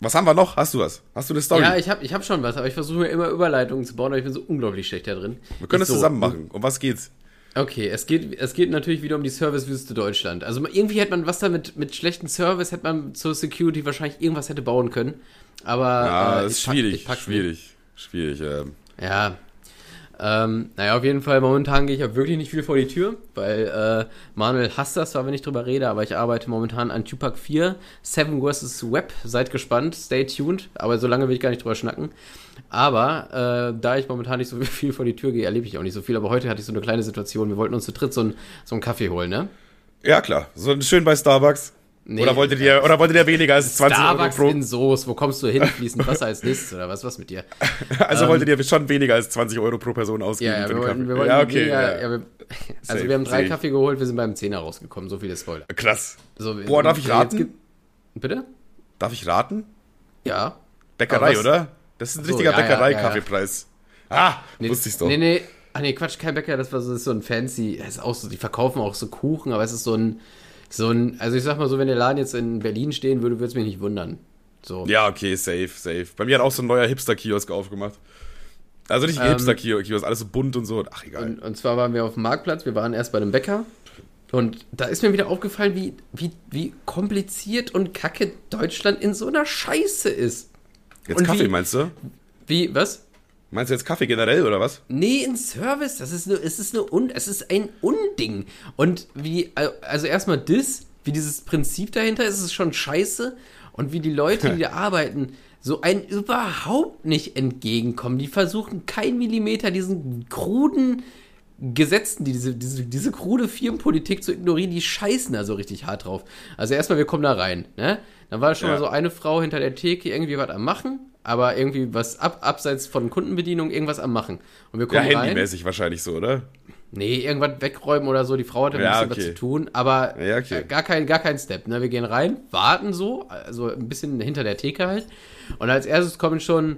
S3: Was haben wir noch? Hast du was? Hast du eine Story?
S2: ja, ich habe ich hab schon was, aber ich versuche mir immer Überleitungen zu bauen, aber ich bin so unglaublich schlecht da drin.
S3: wir können das
S2: so,
S3: zusammen machen. Um was geht's?
S2: Okay, es geht, es geht natürlich wieder um die Servicewüste Deutschland. Also irgendwie hätte man was da mit, mit schlechten Service, hätte man zur Security wahrscheinlich irgendwas hätte bauen können. Aber
S3: Ja,
S2: äh,
S3: ist
S2: pack-
S3: schwierig.
S2: ich pack's
S3: schwierig. Schwierig. Ähm.
S2: Ja. Ähm, naja, auf jeden Fall, momentan gehe ich ja wirklich nicht viel vor die Tür, weil äh, Manuel hasst das zwar, wenn ich drüber rede, aber ich arbeite momentan an Tupac 4, Seven vs. Web. Seid gespannt, stay tuned, aber so lange will ich gar nicht drüber schnacken. Aber äh, da ich momentan nicht so viel vor die Tür gehe, erlebe ich auch nicht so viel. Aber heute hatte ich so eine kleine Situation. Wir wollten uns zu dritt so, ein, so einen Kaffee holen, ne?
S3: Ja, klar. So schön bei Starbucks.
S2: Nee,
S3: oder, wolltet ihr, oder wolltet ihr weniger als 20
S2: Starbucks
S3: Euro
S2: in Soße, wo kommst du hin? Fließend Wasser als nächstes oder was? Was mit dir?
S3: pro? Also wolltet ihr schon weniger als 20 Euro pro Person ausgeben
S2: Ja, ja,
S3: für
S2: wir
S3: den Kaffee?
S2: wir wollten
S3: ja, okay.
S2: weniger,
S3: ja.
S2: wir, also
S3: Safe,
S2: wir haben drei
S3: safe.
S2: Kaffee geholt, wir sind beim Zehner rausgekommen, so viele Spoiler.
S3: Krass.
S2: So,
S3: Boah, darf ich raten?
S2: gibt- Bitte?
S3: Darf ich raten?
S2: Ja.
S3: Bäckerei, oder? Das ist ein
S2: so,
S3: richtiger
S2: ja,
S3: Bäckerei-Kaffeepreis. Ah,
S2: Nee,
S3: wusste ich's doch.
S2: Nee, nee. Ach nee, Quatsch, kein Bäcker, das war so, das ist so ein fancy, ist auch so, die verkaufen auch so Kuchen, aber es ist so ein, so ein, also ich sag mal so, wenn der Laden jetzt in Berlin stehen würde, würde es mich nicht wundern. So.
S3: Ja, okay, safe, safe. Bei mir hat auch so ein neuer Hipster-Kiosk aufgemacht. Also nicht
S2: Ähm,
S3: Hipster-Kiosk, alles so bunt und so. Ach, egal.
S2: Und, und zwar waren wir auf dem Marktplatz, wir waren erst bei einem Bäcker. Und da ist mir wieder aufgefallen, wie, wie, wie kompliziert und kacke Deutschland in so einer Scheiße ist.
S3: Jetzt
S2: und
S3: Kaffee,
S2: wie-
S3: meinst du?
S2: Wie, was?
S3: Meinst du jetzt Kaffee generell, oder was?
S2: Nee, in Service, das ist nur, es ist nur un, es ist ein Unding. Und wie, also erstmal das, wie dieses Prinzip dahinter ist, ist schon scheiße. Und wie die Leute, die da arbeiten, so einen überhaupt nicht entgegenkommen. Die versuchen kein Millimeter diesen kruden Gesetzen, die diese, diese, diese krude Firmenpolitik zu ignorieren, die scheißen da so richtig hart drauf. Also erstmal, wir kommen da rein, ne? Dann war schon
S3: Ja.
S2: mal so eine Frau hinter der Theke irgendwie was am Machen, aber irgendwie was ab, abseits von Kundenbedienung irgendwas am Machen. Und wir
S3: Ja,
S2: kommen rein.
S3: handymäßig wahrscheinlich so, oder?
S2: Nee, irgendwas wegräumen oder so. Die Frau hatte ein
S3: Ja,
S2: bisschen
S3: okay.
S2: was zu tun, aber
S3: Ja, okay.
S2: äh, gar, kein, gar kein Step. Ne? Wir gehen rein, warten so, also ein bisschen hinter der Theke halt. Und als erstes kommen schon,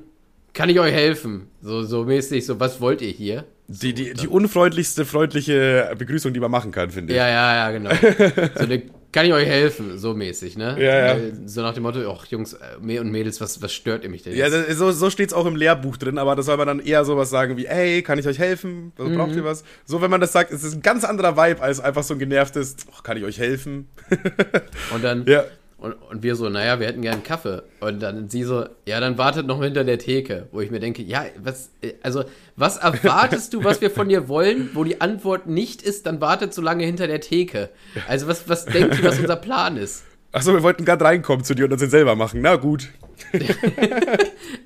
S2: kann ich euch helfen? So, so mäßig, so, was wollt ihr hier?
S3: Die, die, die unfreundlichste, freundliche Begrüßung, die man machen kann, finde ich.
S2: Ja, ja, ja, genau. so eine, kann ich euch helfen? So mäßig, ne?
S3: Ja, ja.
S2: So nach dem Motto, ach Jungs äh, Mäh- und Mädels, was, was stört ihr mich denn
S3: Ja,
S2: jetzt?
S3: das- so, so steht es auch im Lehrbuch drin, aber da soll man dann eher sowas sagen wie, ey, kann ich euch helfen? Also, Braucht
S2: Mhm.
S3: ihr was? So, wenn man das sagt, ist es ein ganz anderer Vibe als einfach so ein genervtes, "Och, kann ich euch helfen?
S2: Und dann,
S3: Ja.
S2: Und, und wir so, naja, wir hätten gern Kaffee. Und dann sie so, ja, dann wartet noch hinter der Theke. Wo ich mir denke, ja, was, äh, also, was erwartest du, was wir von dir wollen, wo die Antwort nicht ist, dann wartet so lange hinter der Theke. Also, was, was denkt ihr, was unser Plan ist?
S3: Achso, wir wollten gerade reinkommen zu dir und uns den selber machen. Na gut.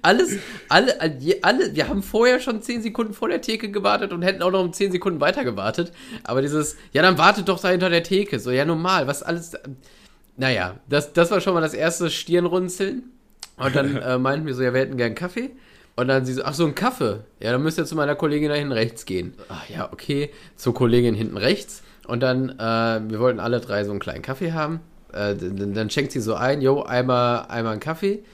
S2: Alles, alle, alle, alle, wir haben vorher schon 10 Sekunden vor der Theke gewartet und hätten auch noch um 10 Sekunden weiter gewartet. Aber dieses, ja, dann wartet doch da hinter der Theke. So, ja, normal, was alles. Naja, das, das war schon mal das erste Stirnrunzeln. Und dann äh, meinten wir so, ja, wir hätten gern Kaffee. Und dann sie so, ach so, ein Kaffee. Ja, dann müsst ihr zu meiner Kollegin da hinten rechts gehen. Ach ja, okay, zur Kollegin hinten rechts. Und dann, äh, wir wollten alle drei so einen kleinen Kaffee haben. Äh, dann, dann schenkt sie so ein, jo, einmal, einmal einen Kaffee,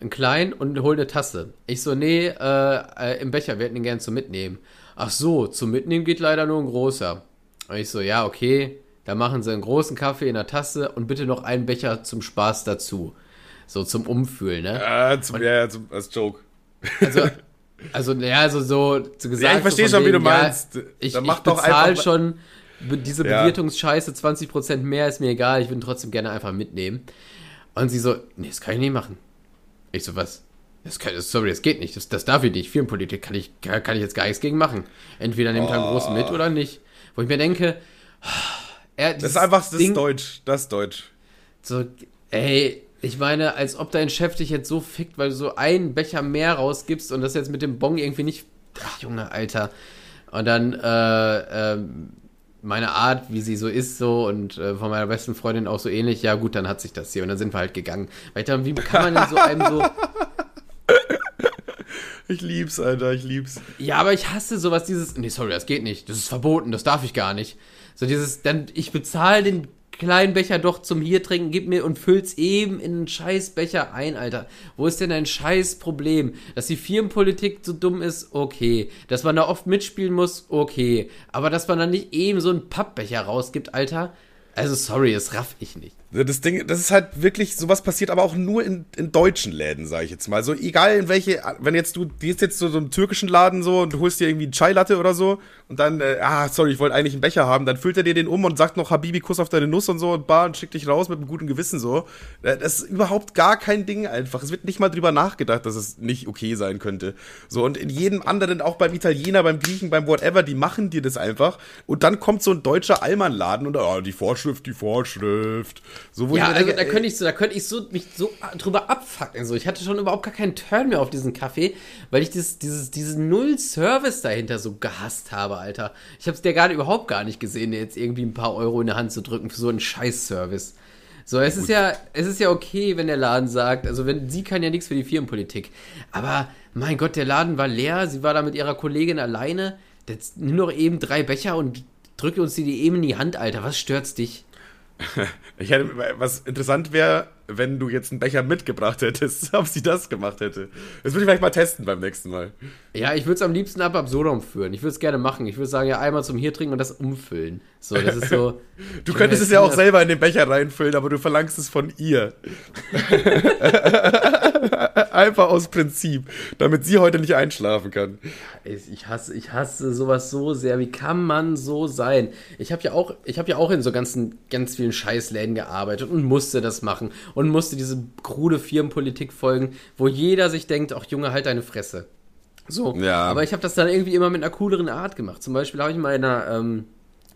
S2: einen kleinen und hol eine Tasse. Ich so, nee, äh, äh, im Becher, wir hätten den gern zum Mitnehmen. ach so, zum Mitnehmen geht leider nur ein großer. Und ich so, ja, okay, da machen sie einen großen Kaffee in der Tasse und bitte noch einen Becher zum Spaß dazu. So zum Umfühlen, ne?
S3: Äh, zum, ja, zum, als Joke.
S2: Also, also, ja, also so zu gesagt.
S3: Ja, ich verstehe
S2: so
S3: schon, wie du
S2: wegen, ja,
S3: meinst.
S2: ich, ich bezahle schon diese
S3: Ja.
S2: Bewirtungsscheiße 20% mehr, ist mir egal, ich würde trotzdem gerne einfach mitnehmen. Und sie so, nee, das kann ich nicht machen. Ich so, was? Das kann, sorry, das geht nicht, das, das darf ich nicht. Firmenpolitik kann ich, kann kann ich jetzt gar nichts gegen machen. Entweder nimmt er einen großen mit oder nicht. Wo ich mir denke, er,
S3: Das ist einfach, das ist Deutsch. Das ist Deutsch.
S2: so, ey, ich meine, als ob dein Chef dich jetzt so fickt, weil du so einen Becher mehr rausgibst und das jetzt mit dem Bon irgendwie nicht. Ach, Junge, Alter. Und dann, äh, ähm, meine Art, wie sie so ist, so und äh, von meiner besten Freundin auch so ähnlich, ja gut, dann hat sich das hier und dann sind wir halt gegangen. Weil ich dachte, wie kann man denn so einem so.
S3: Ich lieb's, Alter, ich lieb's.
S2: Ja, aber ich hasse sowas, dieses, nee, sorry, das geht nicht, das ist verboten, das darf ich gar nicht. So dieses, dann, ich bezahle den kleinen Becher doch zum hier trinken, gib mir und füll's eben in einen scheiß Becher ein, Alter. Wo ist denn ein scheiß Problem? Dass die Firmenpolitik so dumm ist, okay. Dass man da oft mitspielen muss, okay. Aber dass man dann nicht eben so einen Pappbecher rausgibt, Alter, also sorry, das raff ich nicht.
S3: Das Ding, das ist halt wirklich, sowas passiert aber auch nur in, in deutschen Läden, sage ich jetzt mal. So, egal in welche, wenn jetzt du, die ist jetzt so, so einem türkischen Laden so und du holst dir irgendwie einen Chai-Latte oder so und dann, äh, ah, sorry, ich wollte eigentlich einen Becher haben, dann füllt er dir den um und sagt noch Habibi, Kuss auf deine Nuss und so und bar und schickt dich raus mit einem guten Gewissen so. Äh, Das ist überhaupt gar kein Ding einfach. Es wird nicht mal drüber nachgedacht, dass es nicht okay sein könnte. So, und in jedem anderen, auch beim Italiener, beim Griechen, beim whatever, die machen dir das einfach und dann kommt so ein deutscher Allmannladen und, ah, die Vorschrift, die Vorschrift. So, wo
S2: Ja, also da könnte ich so, da könnte ich so mich so drüber abfucken. So, ich hatte schon überhaupt gar keinen Turn mehr auf diesen Kaffee, weil ich dieses, dieses, diesen Null-Service dahinter so gehasst habe, Alter. Ich habe es dir gerade überhaupt gar nicht gesehen, dir jetzt irgendwie ein paar Euro in die Hand zu drücken für so einen Scheiß-Service. So, es ist ja, es ist ja okay, wenn der Laden sagt, also wenn sie kann ja nichts für die Firmenpolitik. Aber mein Gott, der Laden war leer, sie war da mit ihrer Kollegin alleine. Jetzt nimm doch eben drei Becher und drück uns die eben in die Hand, Alter. Was stört's dich?
S3: Ich hätte, was interessant wäre, wenn du jetzt einen Becher mitgebracht hättest, ob sie das gemacht hätte. Das würde ich vielleicht mal testen beim nächsten Mal.
S2: Ja, ich würde es am liebsten ab Absurdum führen. Ich würde es gerne machen. Ich würde sagen, ja, einmal zum hier trinken und das umfüllen. So, das ist so.
S3: Du könntest es ja auch selber in den Becher reinfüllen, aber du verlangst es von ihr. Einfach aus Prinzip, damit sie heute nicht einschlafen kann.
S2: Ich hasse, ich hasse sowas so sehr. Wie kann man so sein? Ich habe ja auch, ich habe ja auch in so ganzen, ganz vielen Scheißläden gearbeitet und musste das machen und musste diese krude Firmenpolitik folgen, wo jeder sich denkt, ach Junge, halt deine Fresse. So.
S3: Ja.
S2: Aber ich habe das dann irgendwie immer mit einer cooleren Art gemacht. Zum Beispiel habe ich mal in einer, ähm,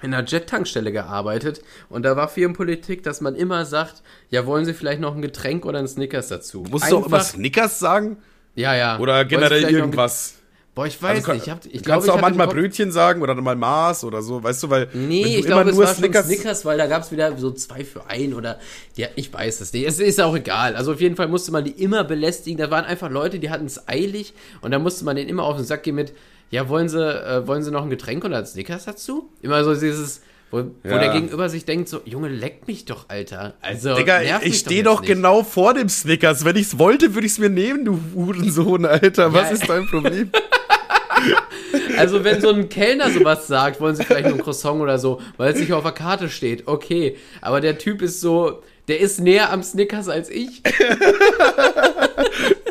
S2: in einer Jet-Tankstelle gearbeitet und da war Firmenpolitik, dass man immer sagt, ja, wollen Sie vielleicht noch ein Getränk oder ein Snickers dazu?
S3: Musst du auch immer
S2: Einfach-
S3: Snickers sagen?
S2: Ja, ja.
S3: Oder generell irgendwas?
S2: Boah, ich weiß
S3: Also
S2: nicht. Ich hab, ich
S3: kannst du
S2: ich
S3: auch manchmal Brötchen sagen oder mal Maß oder so, weißt du, weil
S2: Nee, ich glaube, es war schon
S3: Snickers-
S2: Snickers, weil da gab es wieder so zwei für ein oder ja, ich weiß es nicht. Es ist auch egal. Also auf jeden Fall musste man die immer belästigen. Da waren einfach Leute, die hatten es eilig und da musste man denen immer auf den Sack gehen mit, ja, wollen sie, äh, wollen sie noch ein Getränk oder ein Snickers dazu? Immer so dieses, wo, wo
S3: Ja.
S2: der Gegenüber sich denkt, so, Junge, leck mich doch, Alter. Also,
S3: Digga, ich stehe doch
S2: nicht.
S3: genau vor dem Snickers. Wenn ich's wollte, würde ich's mir nehmen, du Hurensohn, Alter. Was
S2: Ja.
S3: ist dein Problem?
S2: Also wenn so ein Kellner sowas sagt, wollen sie vielleicht nur ein Croissant oder so, weil es nicht auf der Karte steht, okay. Aber der Typ ist so, der ist näher am Snickers als ich.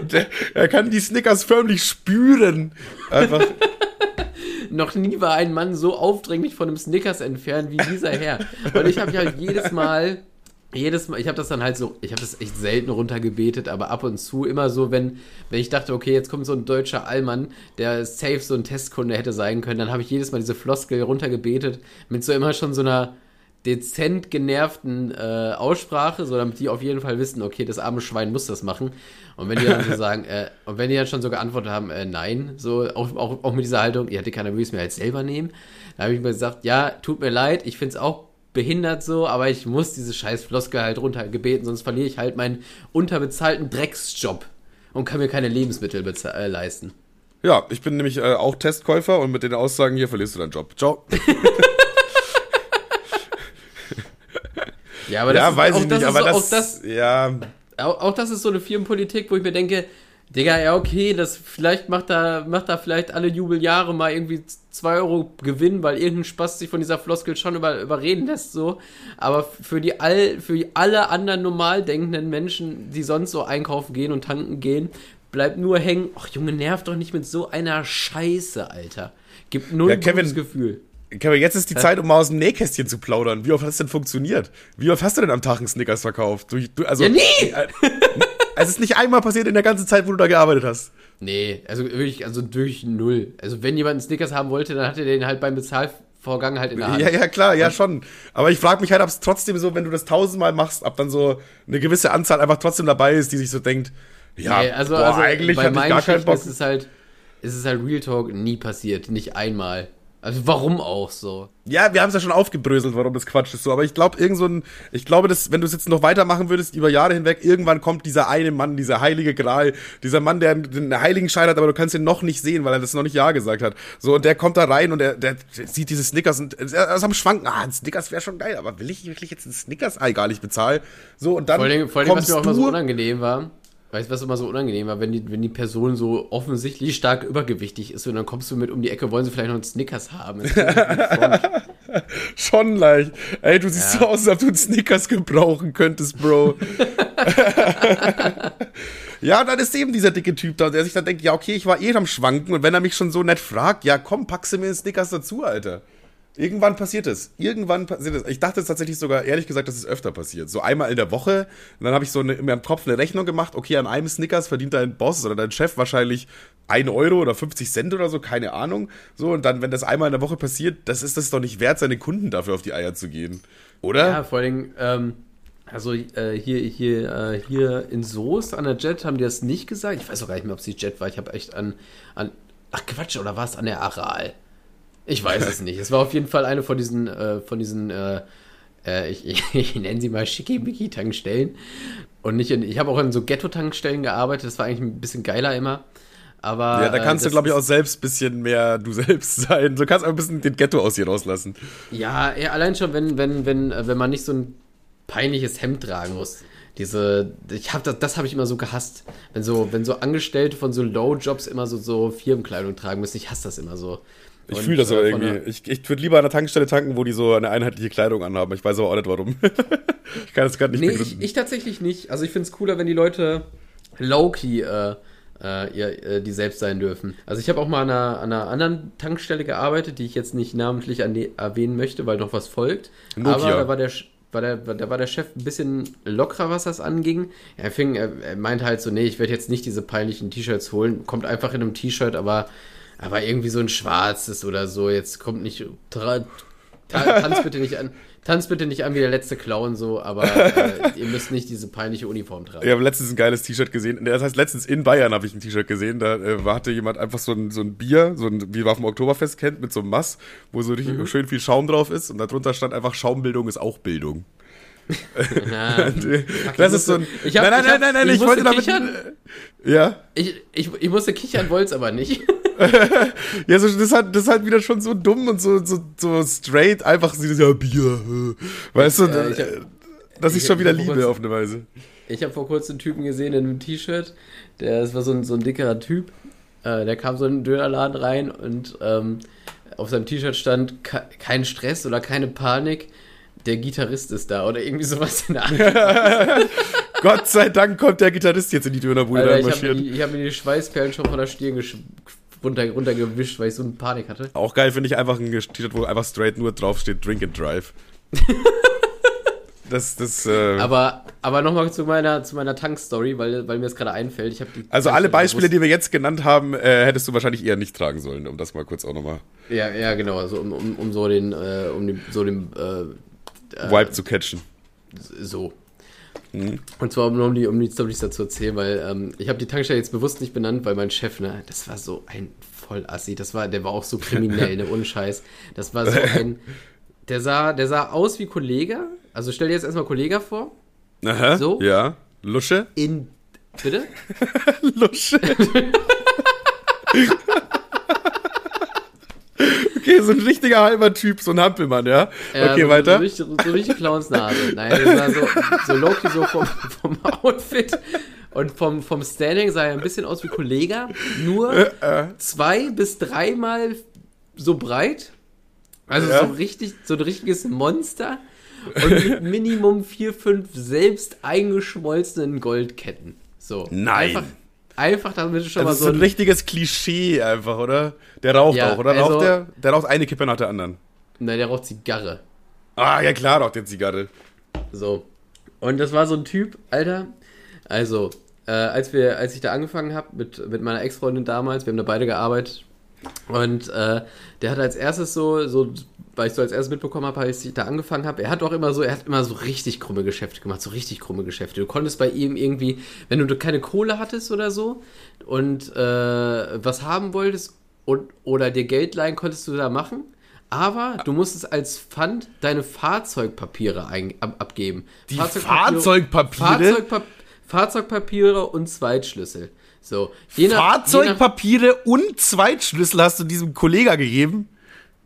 S3: Der, er kann die Snickers förmlich spüren. Einfach.
S2: Noch nie war ein Mann so aufdringlich von einem Snickers entfernt wie dieser Herr. Und ich habe halt jedes Mal, jedes Mal, ich habe das dann halt so, ich habe das echt selten runtergebetet, aber ab und zu immer so, wenn, wenn ich dachte, okay, jetzt kommt so ein deutscher Allmann, der safe so ein Testkunde hätte sein können, dann habe ich jedes Mal diese Floskel runtergebetet mit so immer schon so einer dezent genervten äh, Aussprache, so damit die auf jeden Fall wissen, okay, das arme Schwein muss das machen. Und wenn die dann so sagen, äh, und wenn die dann schon so geantwortet haben, äh, nein, so auch, auch, auch mit dieser Haltung, ihr hätte keiner will es mir halt selber nehmen, da habe ich mir gesagt, ja, tut mir leid, ich finde es auch behindert so, aber ich muss diese scheiß Floskel halt runtergebeten, sonst verliere ich halt meinen unterbezahlten Drecksjob und kann mir keine Lebensmittel äh, leisten.
S3: Ja, ich bin nämlich äh, auch Testkäufer und mit den Aussagen hier verlierst du deinen Job. Ciao.
S2: Ja, aber
S3: ja,
S2: ist-
S3: weiß
S2: auch
S3: ich nicht, aber
S2: so,
S3: das,
S2: auch das
S3: ja,
S2: auch, auch das ist so eine Firmenpolitik, wo ich mir denke, Digga, ja, okay, das vielleicht macht da, macht da vielleicht alle Jubeljahre mal irgendwie 2 Euro Gewinn, weil irgendein Spaß sich von dieser Floskel schon über, überreden lässt, so. Aber für die all, für alle anderen normal denkenden Menschen, die sonst so einkaufen gehen und tanken gehen, bleibt nur hängen, ach Junge, nervt doch nicht mit so einer Scheiße, Alter. Gibt null
S3: Ja, Kevin,
S2: Gefühl.
S3: Kevin, jetzt ist die Zeit, um mal aus dem Nähkästchen zu plaudern. Wie oft hat es denn funktioniert? Wie oft hast du denn am Tag einen Snickers verkauft? Du, du, also,
S2: Ja, nie!
S3: Äh, es ist nicht einmal passiert in der ganzen Zeit, wo du da gearbeitet hast.
S2: Nee, also wirklich, also durch null. Also wenn jemand einen Snickers haben wollte, dann hat er den halt beim Bezahlvorgang halt in der Hand.
S3: Ja, ja, klar, ja schon. Aber ich frage mich halt, ob es trotzdem so, wenn du das tausendmal machst, ob dann so eine gewisse Anzahl einfach trotzdem dabei ist, die sich so denkt, ja,
S2: Nee, also,
S3: boah,
S2: also
S3: eigentlich
S2: bei
S3: hatte ich gar keinen Bock.
S2: ist es halt, ist es halt Real Talk nie passiert, nicht einmal. Also warum auch so?
S3: Ja, wir haben es ja schon aufgebröselt, warum das Quatsch ist so. Aber ich glaube, irgend so ein, ich glaube, dass, wenn du es jetzt noch weitermachen würdest, über Jahre hinweg, irgendwann kommt dieser eine Mann, dieser heilige Gral, dieser Mann, der den heiligen Schein hat, aber du kannst ihn noch nicht sehen, weil er das noch nicht Ja gesagt hat. So, und der kommt da rein und der, der sieht diese Snickers und er ist am Schwanken. Ah, ein Snickers wäre schon geil, aber will ich wirklich jetzt einen Snickers? Ah, egal, ich bezahle. So, und dann
S2: Vor allem, vor allem was mir auch immer so unangenehm war, weißt du, was immer so unangenehm war, wenn die, wenn die Person so offensichtlich stark übergewichtig ist und dann kommst du mit um die Ecke, wollen sie vielleicht noch einen Snickers haben.
S3: Schon leicht. Ey, du siehst
S2: Ja.
S3: so aus, als ob du einen Snickers gebrauchen könntest, Bro. ja, dann ist eben dieser dicke Typ da, der sich dann denkt, ja, okay, ich war eh am Schwanken und wenn er mich schon so nett fragt, ja, komm, packst du mir einen Snickers dazu, Alter. Irgendwann passiert es. Irgendwann passiert es. Ich dachte es tatsächlich sogar, ehrlich gesagt, dass es öfter passiert. So einmal in der Woche. Und dann habe ich so eine, in meinem Kopf eine Rechnung gemacht. Okay, an einem Snickers verdient dein Boss oder dein Chef wahrscheinlich 1 Euro oder 50 Cent oder so, keine Ahnung. So, und dann, wenn das einmal in der Woche passiert, das ist das doch nicht wert, seine Kunden dafür auf die Eier zu gehen. Oder?
S2: ja, vor allem, ähm, also äh, hier, hier, äh, hier in Soest an der Jet haben die das nicht gesagt. Ich weiß auch gar nicht mehr, ob es die Jet war. Ich habe echt an, an, ach Quatsch, oder war es an der Aral? Ich weiß es nicht. Es war auf jeden Fall eine von diesen, äh, von diesen, äh, äh, ich, ich, ich nenne sie mal Schickimicki-Tankstellen. Und nicht in, ich habe auch in so Ghetto-Tankstellen gearbeitet. Das war eigentlich ein bisschen geiler immer. Aber
S3: Ja, da
S2: äh,
S3: kannst du,
S2: das
S3: glaube ich, auch selbst ein bisschen mehr du selbst sein. Du kannst auch ein bisschen den Ghetto aus dir rauslassen.
S2: Ja, ja, allein schon, wenn, wenn, wenn, äh, wenn man nicht so ein peinliches Hemd tragen muss. Diese, ich hab das, das habe ich immer so gehasst. Wenn so, wenn so Angestellte von so Low-Jobs immer so, so Firmenkleidung tragen müssen, ich hasse das immer so.
S3: Ich fühle das aber
S2: äh, von
S3: irgendwie.
S2: der-
S3: Ich, ich würde lieber an der Tankstelle tanken, wo die so eine einheitliche Kleidung anhaben. Ich weiß aber auch nicht warum. ich kann das gerade nicht
S2: Nee, ich, ich tatsächlich nicht. Also ich finde es cooler, wenn die Leute low-key äh, äh, äh, die selbst sein dürfen. Also ich habe auch mal an einer, an einer anderen Tankstelle gearbeitet, die ich jetzt nicht namentlich erwähnen möchte, weil noch was folgt.
S3: Nokia.
S2: Aber da war der, war der, da war der Chef ein bisschen lockerer, was das anging. Er fing, er, er meinte halt so, nee, ich werde jetzt nicht diese peinlichen T-Shirts holen. Kommt einfach in einem T-Shirt, aber, aber irgendwie so ein schwarzes oder so. Jetzt kommt nicht, tra, ta, tanz bitte nicht an. Tanz bitte nicht an wie der letzte Clown so, aber äh, ihr müsst nicht diese peinliche Uniform tragen.
S3: Ich habe letztens ein geiles T-Shirt gesehen. Das heißt, letztens in Bayern habe ich ein T-Shirt gesehen. Da äh, hatte jemand einfach so ein, so ein Bier, so ein, wie man vom Oktoberfest kennt, mit so einem Mass, wo so richtig
S2: Mhm.
S3: schön viel Schaum drauf ist. Und darunter stand einfach, Schaumbildung ist auch Bildung.
S2: Ja,
S3: das ist so ein.
S2: Ich hab-
S3: nein, nein,
S2: ich hab-
S3: nein, nein, nein,
S2: ich
S3: ich, wollte damit.
S2: kichern.
S3: Ja.
S2: ich, ich, ich musste kichern, wollte es aber nicht.
S3: Ja, so, das, ist halt, das halt wieder schon so dumm und so, so, so straight, einfach so, ja, Bier. äh. Weißt du,
S2: Ja, ich hab-
S3: äh, dass ich
S2: ich
S3: schon wieder liebe
S2: kurzem-
S3: auf eine Weise.
S2: Ich habe vor kurzem einen Typen gesehen in einem T-Shirt. Der das war so ein, so ein dickerer Typ. Äh, der kam so in den Dönerladen rein und ähm, auf seinem T-Shirt stand "Ke- kein Stress oder keine Panik. Der Gitarrist ist da oder irgendwie sowas in der Art.
S3: Gott sei Dank kommt der Gitarrist jetzt in die Dönerbude
S2: Alter, ich habe mir, die- ich hab mir die Schweißperlen schon von der Stirn gesch- runter, runtergewischt, weil ich so eine Panik hatte.
S3: Auch geil finde ich einfach ein T-Shirt, wo einfach straight nur draufsteht Drink and Drive. das, das, äh,
S2: Aber, aber nochmal zu meiner, zu meiner Tankstory, weil, weil mir das gerade einfällt. Ich die
S3: also alle Beispiele, die wir jetzt genannt haben, äh, hättest du wahrscheinlich eher nicht tragen sollen, um das mal kurz auch nochmal
S2: Ja, ja, genau. Also um, um, um so den, äh, um den, so den, äh,
S3: Vibe zu catchen.
S2: so. Und zwar um, um die, um die Storys dazu erzählen, weil ähm, ich habe die Tankstelle jetzt bewusst nicht benannt, weil mein Chef, ne, das war so ein Vollassi, das war, der war auch so kriminell, ne, ohne Scheiß. Das war so ein, der sah, der sah aus wie Kollege. Also stell dir jetzt erstmal Kollege vor.
S3: Aha,
S2: So?
S3: Ja. Lusche?
S2: In, bitte?
S3: Lusche. Okay, so ein richtiger halber Typ, so ein Hampelmann, ja?
S2: Ja,
S3: okay,
S2: so,
S3: weiter.
S2: So richtig, so richtig Clownsnase. Nein, das war so, so Loki so vom, vom Outfit. Und vom, vom Standing sah er ein bisschen aus wie Kollega, nur
S3: Äh,
S2: zwei bis dreimal so breit. Also
S3: Ja.
S2: so richtig, so ein richtiges Monster. Und mit Minimum vier, fünf selbst eingeschmolzenen Goldketten. So.
S3: Nein.
S2: Einfach, einfach damit du schon
S3: Das
S2: mal
S3: ist
S2: so
S3: so ein
S2: ein.
S3: richtiges Klischee einfach, oder? Der raucht
S2: Ja,
S3: auch, oder?
S2: also-
S3: raucht der? Der raucht eine Kippe nach der anderen.
S2: Nein, der raucht Zigarre.
S3: Ah, ja klar, raucht der Zigarre.
S2: So. Und das war so ein Typ, Alter. Also, äh, als wir, als ich da angefangen habe mit, mit meiner Ex-Freundin damals, wir haben da beide gearbeitet. Und äh, der hat als erstes so, so, weil ich so als erstes mitbekommen habe, als ich da angefangen habe, er hat auch immer so, er hat immer so richtig krumme Geschäfte gemacht, so richtig krumme Geschäfte. Du konntest bei ihm irgendwie, wenn du keine Kohle hattest oder so und äh, was haben wolltest und, oder dir Geld leihen, konntest du da machen. Aber du musstest als Pfand deine Fahrzeugpapiere ein, ab, abgeben.
S3: Die
S2: Fahrzeugpapiere?
S3: Fahrzeugpapiere?
S2: Fahrzeugpa Fahrzeugpapiere und Zweitschlüssel. So. Nach- je nach-
S3: Fahrzeugpapiere und Zweitschlüssel hast du diesem Kollega gegeben?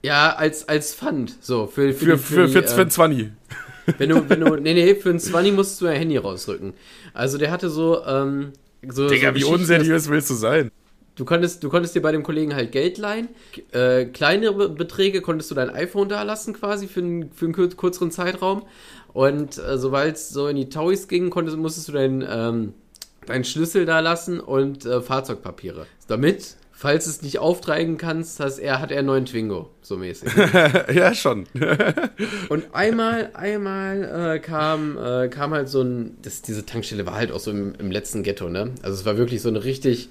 S2: Ja, als, als Pfand. So, für,
S3: Für,
S2: die-
S3: für,
S2: die,
S3: für,
S2: äh,
S3: für ein Zwanni.
S2: Wenn du, wenn du, nee, nee, für ein 20 musstest du dein Handy rausrücken. Also der hatte so, ähm, so,
S3: Digga,
S2: so
S3: wie unseriös willst du sein?
S2: Du konntest, du konntest dir bei dem Kollegen halt Geld leihen. Äh, kleinere Beträge konntest du dein iPhone da lassen quasi für einen, für einen kürzeren Zeitraum. Und äh, sobald es so in die Tauis ging, konntest, musstest du deinen ähm, deinen Schlüssel da lassen und äh, Fahrzeugpapiere. Damit, falls du es nicht auftreiben kannst, hast er, hat er einen neuen Twingo, so mäßig.
S3: ja, schon.
S2: Und einmal, einmal äh, kam, äh, kam halt so ein, das, diese Tankstelle war halt auch so im, im letzten Ghetto, ne? Also es war wirklich so eine richtig,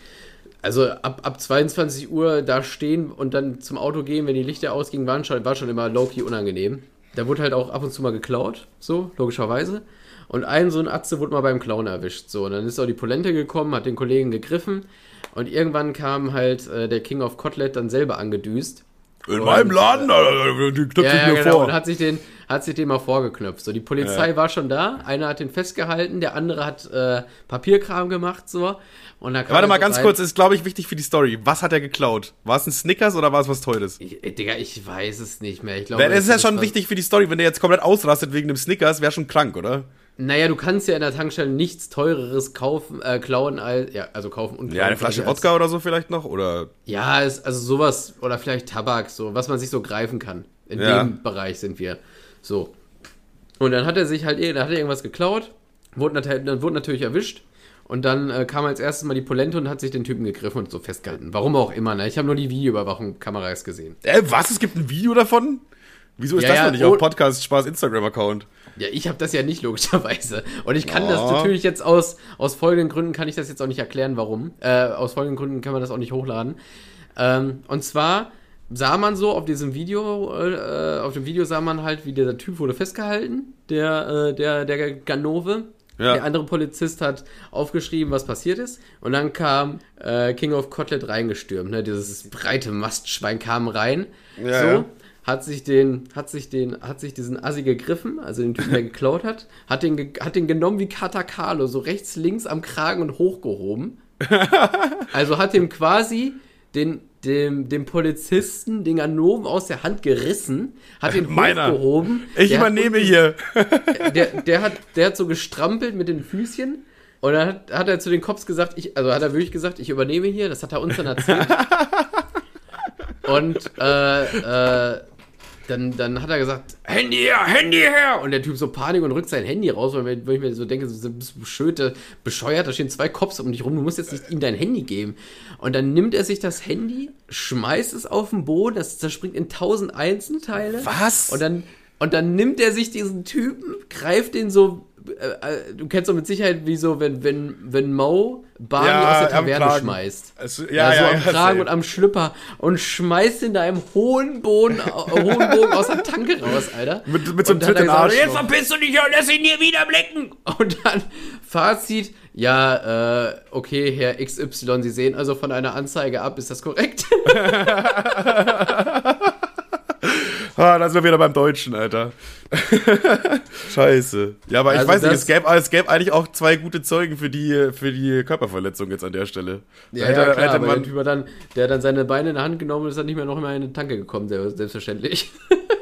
S2: also ab, ab 22 Uhr da stehen und dann zum Auto gehen, wenn die Lichter ausgingen, waren schon, war schon immer low-key unangenehm. Da wurde halt auch ab und zu mal geklaut, so, logischerweise. Und ein so ein Atze wurde mal beim Clown erwischt, so. Und dann ist auch die Polente gekommen, hat den Kollegen gegriffen und irgendwann kam halt äh, der King of Kotlet dann selber angedüst.
S3: In
S2: Und,
S3: meinem Laden, Alter, die knüpfe
S2: Ja,
S3: ich
S2: ja
S3: mir
S2: genau.
S3: vor.
S2: Und hat sich den, hat sich den mal vorgeknöpft. So, die Polizei war schon da. Einer hat den festgehalten, der andere hat äh, Papierkram gemacht, so. Und da kam
S3: Warte mal ganz
S2: rein.
S3: kurz, ist glaube ich wichtig für die Story. Was hat er geklaut? War es ein Snickers oder war es was Teures?
S2: Ich, äh, Digga, ich weiß es nicht mehr. Ich glaube,
S3: Das ist ja schon wichtig für die Story. Wenn der jetzt komplett ausrastet wegen dem Snickers, wäre schon krank, oder?
S2: Naja, du kannst ja in der Tankstelle nichts teureres kaufen, äh, klauen als, ja, also kaufen und
S3: Ja, eine
S2: klauen,
S3: Flasche Wodka oder so vielleicht noch? Oder
S2: Ja, ist, also sowas, oder vielleicht Tabak, so, was man sich so greifen kann. In
S3: Ja.
S2: dem Bereich sind wir. So. Und dann hat er sich halt, dann hat er irgendwas geklaut, wurde, dann wurde natürlich erwischt. Und dann äh, kam als erstes mal die Polente und hat sich den Typen gegriffen und so festgehalten. Warum auch immer, ne? Ich habe nur die Videoüberwachung-Kameras gesehen.
S3: Äh, was? Es gibt ein Video davon? Wieso ist
S2: Ja,
S3: das
S2: ja,
S3: noch nicht
S2: oh-
S3: auf Podcast Spaß Instagram-Account?
S2: Ja, ich habe das ja nicht logischerweise. Und ich kann das
S3: Oh.
S2: natürlich jetzt aus, aus folgenden Gründen kann ich das jetzt auch nicht erklären, warum. Äh, aus folgenden Gründen kann man das auch nicht hochladen. Ähm, und zwar sah man so auf diesem Video, äh, auf dem Video sah man halt, wie dieser Typ wurde festgehalten, der, äh, der, der Ganove.
S3: Ja.
S2: Der andere Polizist hat aufgeschrieben, was passiert ist. Und dann kam äh, King of Kotlet reingestürmt. Ne? Dieses breite Mastschwein kam rein.
S3: Ja,
S2: so.
S3: ja.
S2: Hat sich den, hat sich den, hat sich diesen Assi gegriffen, also den Typen, der geklaut hat, hat den, hat den genommen wie Katakalo, so rechts, links am Kragen und hochgehoben. Also hat ihm quasi den, dem, dem Polizisten den Ganoven aus der Hand gerissen, hat ihn
S3: Meiner.
S2: hochgehoben.
S3: Ich
S2: Der
S3: übernehme
S2: unten-
S3: hier.
S2: der, der, hat, der hat so gestrampelt mit den Füßchen und dann hat, hat er zu den Cops gesagt, ich, also hat er wirklich gesagt, ich übernehme hier, das hat er uns dann erzählt. und äh, äh, dann, dann hat er gesagt, Handy her, Handy her! Und der Typ so Panik und rückt sein Handy raus, weil ich- mir so denke, so, bist du bescheuert, bescheuert, da stehen zwei Cops um dich rum, du musst jetzt nicht ihm dein Handy geben. Und dann nimmt er sich das Handy, schmeißt es auf den Boden, das zerspringt in tausend Einzelteile.
S3: Was?
S2: Und dann, und dann nimmt er sich diesen Typen, greift den so, äh, äh, du kennst doch mit Sicherheit, wie so, wenn, wenn, wenn Mo Barney
S3: Ja,
S2: aus der Taverne schmeißt.
S3: Es- ja,
S2: Ja, so
S3: ja,
S2: am Kragen und am Schlüpper und schmeißt ihn da im hohen Boden, äh, hohen Bogen aus der Tanke raus, Alter.
S3: Mit- mit so einem Tritt in Arsch
S2: Jetzt
S3: noch.
S2: verpiss du dich und lass ihn nie wieder blicken. Und dann Fazit, ja, äh, okay, Herr XY, Sie sehen also von einer Anzeige ab, ist das korrekt?
S3: Ah, da sind wir wieder beim Deutschen, Alter. Scheiße. Ja, aber ich
S2: Also
S3: weiß nicht, es gäbe, es gäbe eigentlich auch zwei gute Zeugen für die, für die Körperverletzung jetzt an der Stelle.
S2: Ja,
S3: Hätte-
S2: ja klar,
S3: hätte
S2: aber der
S3: man-
S2: Typ hat dann, der dann seine Beine in der Hand genommen und ist dann nicht mehr noch immer in die Tanke gekommen, selbstverständlich.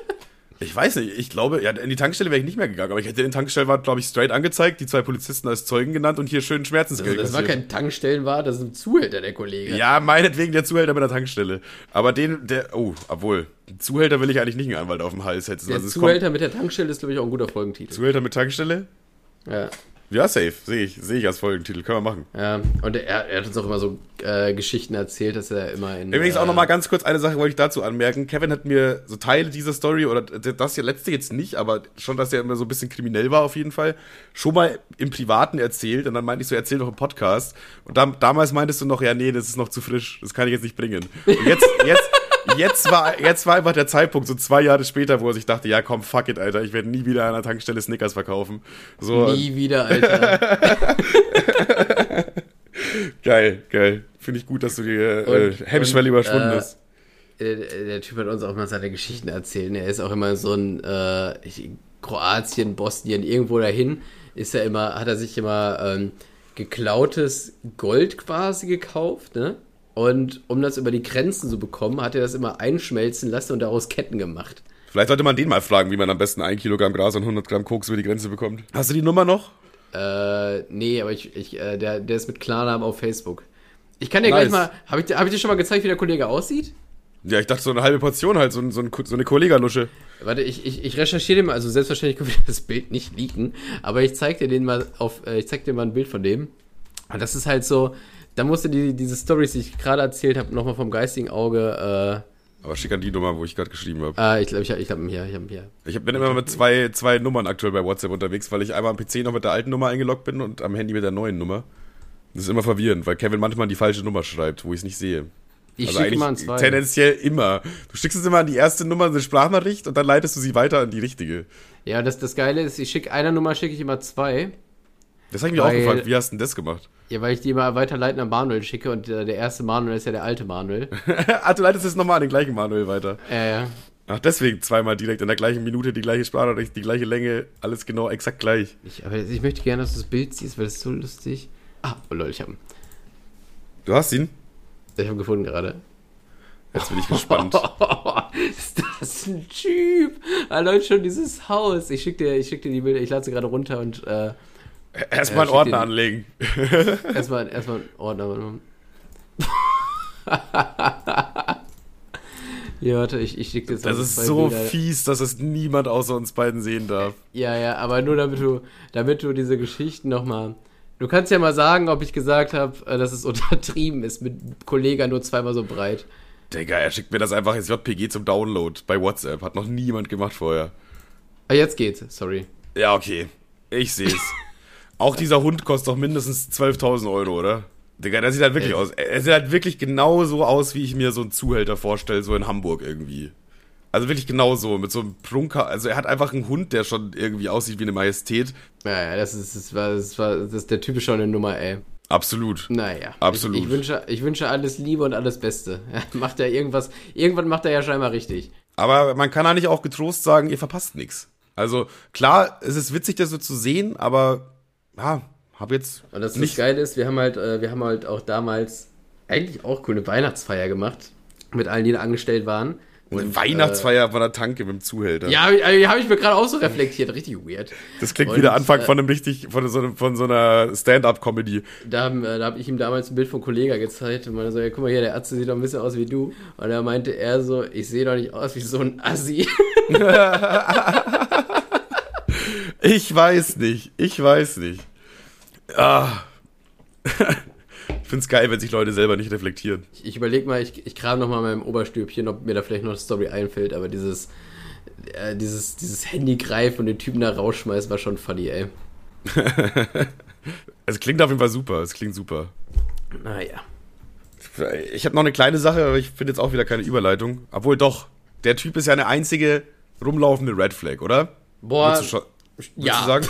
S3: Ich weiß nicht, ich glaube, ja, in die Tankstelle wäre ich nicht mehr gegangen, aber ich hätte den Tankstellenwart, glaube ich, straight angezeigt, die zwei Polizisten als Zeugen genannt und hier schön Schmerzensgeld.
S2: Also das war kein Tankstellenwart, das ist ein Zuhälter, der Kollege.
S3: Ja, meinetwegen der Zuhälter bei der Tankstelle. Aber den, der, oh, obwohl, Zuhälter will ich eigentlich nicht einen Anwalt auf dem Hals setzen.
S2: Der
S3: Also
S2: Zuhälter mit der Tankstelle ist, glaube ich, auch ein guter Folgentitel.
S3: kommt, Zuhälter mit Tankstelle?
S2: Ja.
S3: Ja, safe, sehe ich, sehe ich als Folgentitel, können wir machen.
S2: ja. Und er, er hat uns auch immer so äh, Geschichten erzählt, dass er immer in.
S3: Übrigens auch
S2: äh,
S3: nochmal ganz kurz eine Sache wollte ich dazu anmerken. Kevin hat mir so Teile dieser Story, oder das hier letzte jetzt nicht, aber schon, dass er immer so ein bisschen kriminell war auf jeden Fall, schon mal im Privaten erzählt. Und dann meinte ich so, erzähl doch im Podcast. Und dann, damals meintest du noch, ja, nee, das ist noch zu frisch, das kann ich jetzt nicht bringen. Und jetzt, jetzt, jetzt war, jetzt war einfach der Zeitpunkt, so zwei Jahre später, wo er sich dachte, ja komm, fuck it, Alter, ich werde nie wieder an einer Tankstelle Snickers verkaufen. So,
S2: Nie wieder, Alter.
S3: geil, geil. Finde ich gut, dass du die äh, Hemmschwelle
S2: und,
S3: überschwunden
S2: äh,
S3: hast.
S2: der, der Typ hat uns auch mal seine Geschichten erzählt. ne? Er ist auch immer so ein äh, Kroatien, Bosnien, irgendwo dahin ist er immer, hat er sich immer ähm, geklautes Gold quasi gekauft, ne? Und um das über die Grenzen zu bekommen, hat er das immer einschmelzen lassen und daraus Ketten gemacht.
S3: Vielleicht sollte man den mal fragen, wie man am besten ein Kilogramm Gras und 100 Gramm Koks über die Grenze bekommt. Hast du die Nummer noch?
S2: Äh, nee, aber ich, ich äh, der, der ist mit Klarnamen auf Facebook. Ich kann dir
S3: Nice.
S2: gleich mal, habe ich, dir- hab ich dir schon mal gezeigt, wie der Kollege aussieht?
S3: Ja, ich dachte so eine halbe Portion halt, so, ein- so, ein, so eine Kollegalusche.
S2: Warte, ich, ich, ich recherchiere den mal, also selbstverständlich können wir das Bild nicht leaken, aber ich zeig dir den mal auf, äh, ich zeig dir mal ein Bild von dem. Und das ist halt so, da musst du die, diese Stories, die ich gerade erzählt habe, nochmal vom geistigen Auge,
S3: Aber schick an die Nummer, wo ich gerade geschrieben habe.
S2: äh, äh, ich glaube, ich, hab- ich habe ihn hier, ich ihn hier.
S3: Ich hab- bin immer mit zwei, zwei Nummern aktuell bei WhatsApp unterwegs, weil ich einmal am PC noch mit der alten Nummer eingeloggt bin und am Handy mit der neuen Nummer. Das ist immer verwirrend, weil Kevin manchmal die falsche Nummer schreibt, wo ich es nicht sehe.
S2: Ich
S3: also
S2: schicke mal an zwei.
S3: tendenziell immer. Du schickst es immer an die erste Nummer, eine Sprachnachricht, und dann leitest du sie weiter an die richtige.
S2: Ja, das, das Geile ist, ich schicke einer Nummer, schicke ich immer zwei.
S3: Das habe ich mir auch gefragt, wie hast du denn das gemacht?
S2: Ja, weil ich die immer weiterleiten an Manuel schicke und äh, der erste Manuel ist ja der alte Manuel.
S3: ah, du leitest es nochmal an den gleichen Manuel weiter.
S2: äh, ja.
S3: Ach, deswegen zweimal direkt in der gleichen Minute die gleiche Sprachnachricht, die gleiche Länge, alles genau exakt gleich.
S2: Ich, aber ich möchte gerne, dass du das Bild siehst, weil das ist so lustig. Ah, oh lol, ich habe
S3: Du hast ihn?
S2: ich hab gefunden gerade.
S3: Jetzt bin ich gespannt.
S2: ist das ein Typ? Leute, schon dieses Haus. Ich schick dir, ich schick dir die Bilder, ich lade sie gerade runter und äh,
S3: Erstmal einen Ordner anlegen.
S2: erstmal erstmal einen Ordner. ja, warte, ich, ich schick dir jetzt
S3: Das ist so
S2: Bilder.
S3: fies, dass es niemand außer uns beiden sehen darf.
S2: Ja, ja, aber nur damit du, damit du diese Geschichten nochmal. Du kannst ja mal sagen, ob ich gesagt habe, dass es untertrieben ist mit Kollega nur zweimal so breit.
S3: Digga, er schickt mir das einfach als JPG zum Download bei WhatsApp. Hat noch niemand gemacht vorher.
S2: Ah, jetzt geht's, sorry.
S3: Ja, okay. Ich seh's. Auch dieser Hund kostet doch mindestens 12.000 Euro, oder? Digga, der sieht halt wirklich
S2: Ey.
S3: aus. Er sieht halt wirklich genau so aus, wie ich mir so einen Zuhälter vorstelle, so in Hamburg irgendwie. Also wirklich genau so, mit so einem Prunker. Also er hat einfach einen Hund, der schon irgendwie aussieht wie eine Majestät.
S2: Ja, ja, das ist, das war, das war, das ist der typische eine Nummer, ey.
S3: Absolut.
S2: Naja.
S3: Absolut.
S2: Ich, ich, wünsche, ich wünsche alles Liebe und alles Beste. macht er irgendwas, irgendwann macht er ja scheinbar richtig.
S3: Aber man kann eigentlich auch getrost sagen, ihr verpasst nichts. Also klar, es ist witzig, das so zu sehen, aber ja, hab jetzt
S2: Und das,
S3: nicht.
S2: Geile ist, wir haben halt, äh, wir haben halt auch damals eigentlich auch cool eine Weihnachtsfeier gemacht. Mit allen, die da angestellt waren.
S3: Eine
S2: Und,
S3: Weihnachtsfeier von der Tanke mit dem Zuhälter.
S2: Äh, ja, habe ich, hab ich mir gerade auch so reflektiert. Richtig weird.
S3: Das klingt
S2: Und,
S3: wie der Anfang
S2: äh,
S3: von einem richtig, von so, einem, von so einer Stand-up-Comedy.
S2: Da, äh, da habe ich ihm damals ein Bild von Kollega gezeigt und meinte so, ja, guck mal hier, der Atze sieht doch ein bisschen aus wie du. Und da meinte er so, ich sehe doch nicht aus wie so ein Assi.
S3: Ich weiß nicht, ich weiß nicht. Ah. Ich find's geil, wenn sich Leute selber nicht reflektieren.
S2: Ich, ich überlege mal, ich, ich kram noch mal in meinem Oberstübchen, ob mir da vielleicht noch eine Story einfällt, aber dieses, äh, dieses, dieses Handy greifen und den Typen da rausschmeißen war schon funny, ey.
S3: Es klingt auf jeden Fall super, es klingt super.
S2: Naja.
S3: Ich habe noch eine kleine Sache, aber ich finde jetzt auch wieder keine Überleitung. Obwohl doch, der Typ ist ja eine einzige rumlaufende Red Flag, oder?
S2: Boah, Ja.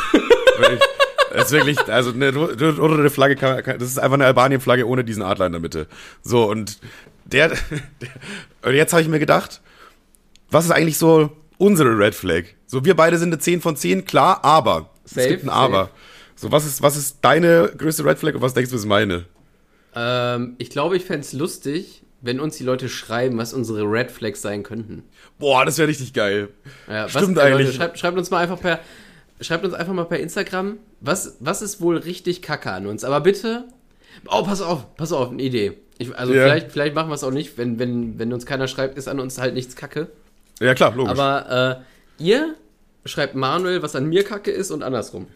S3: Das ist wirklich, also eine ro- rote Flagge, kann, kann, das ist einfach eine Albanien-Flagge ohne diesen Adler in der Mitte. So, und der, der und jetzt habe ich mir gedacht, was ist eigentlich so unsere Red Flag? So, wir beide sind eine 10 von 10, klar, aber. es
S2: Safe,
S3: gibt ein Aber.
S2: safe.
S3: So, was ist, was ist deine größte Red Flag und was denkst du ist meine?
S2: Ähm, ich glaube, ich fänd's lustig, wenn uns die Leute schreiben, was unsere Red Flags sein könnten.
S3: Boah, das wäre richtig geil.
S2: Ja,
S3: Stimmt
S2: was,
S3: eigentlich.
S2: Leute, schreibt, schreibt uns mal einfach per, schreibt uns einfach mal per Instagram, was, was ist wohl richtig Kacke an uns. Aber bitte, oh, pass auf, pass auf, eine Idee. Ich, also
S3: Ja.
S2: vielleicht, vielleicht machen wir es auch nicht, wenn, wenn, wenn uns keiner schreibt, ist an uns halt nichts Kacke.
S3: Ja, klar, logisch.
S2: Aber äh, ihr schreibt Manuel, was an mir Kacke ist und andersrum.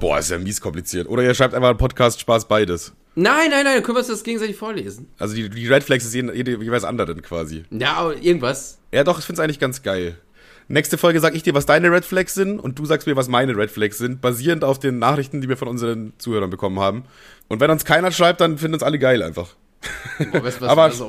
S3: Boah, ist ja mies kompliziert. Oder ihr schreibt einfach einen Podcast Spaß beides.
S2: Nein, nein, nein, dann können wir uns das gegenseitig vorlesen.
S3: Also die, die Red Flags ist jede, jede jeweils anderen quasi.
S2: Ja, aber irgendwas.
S3: Ja, doch, ich finde es eigentlich ganz geil. Nächste Folge sag ich dir, was deine Red Flags sind und du sagst mir, was meine Red Flags sind, basierend auf den Nachrichten, die wir von unseren Zuhörern bekommen haben. Und wenn uns keiner schreibt, dann finden uns alle geil einfach.
S2: Boah, du, was,
S3: Aber-
S2: was,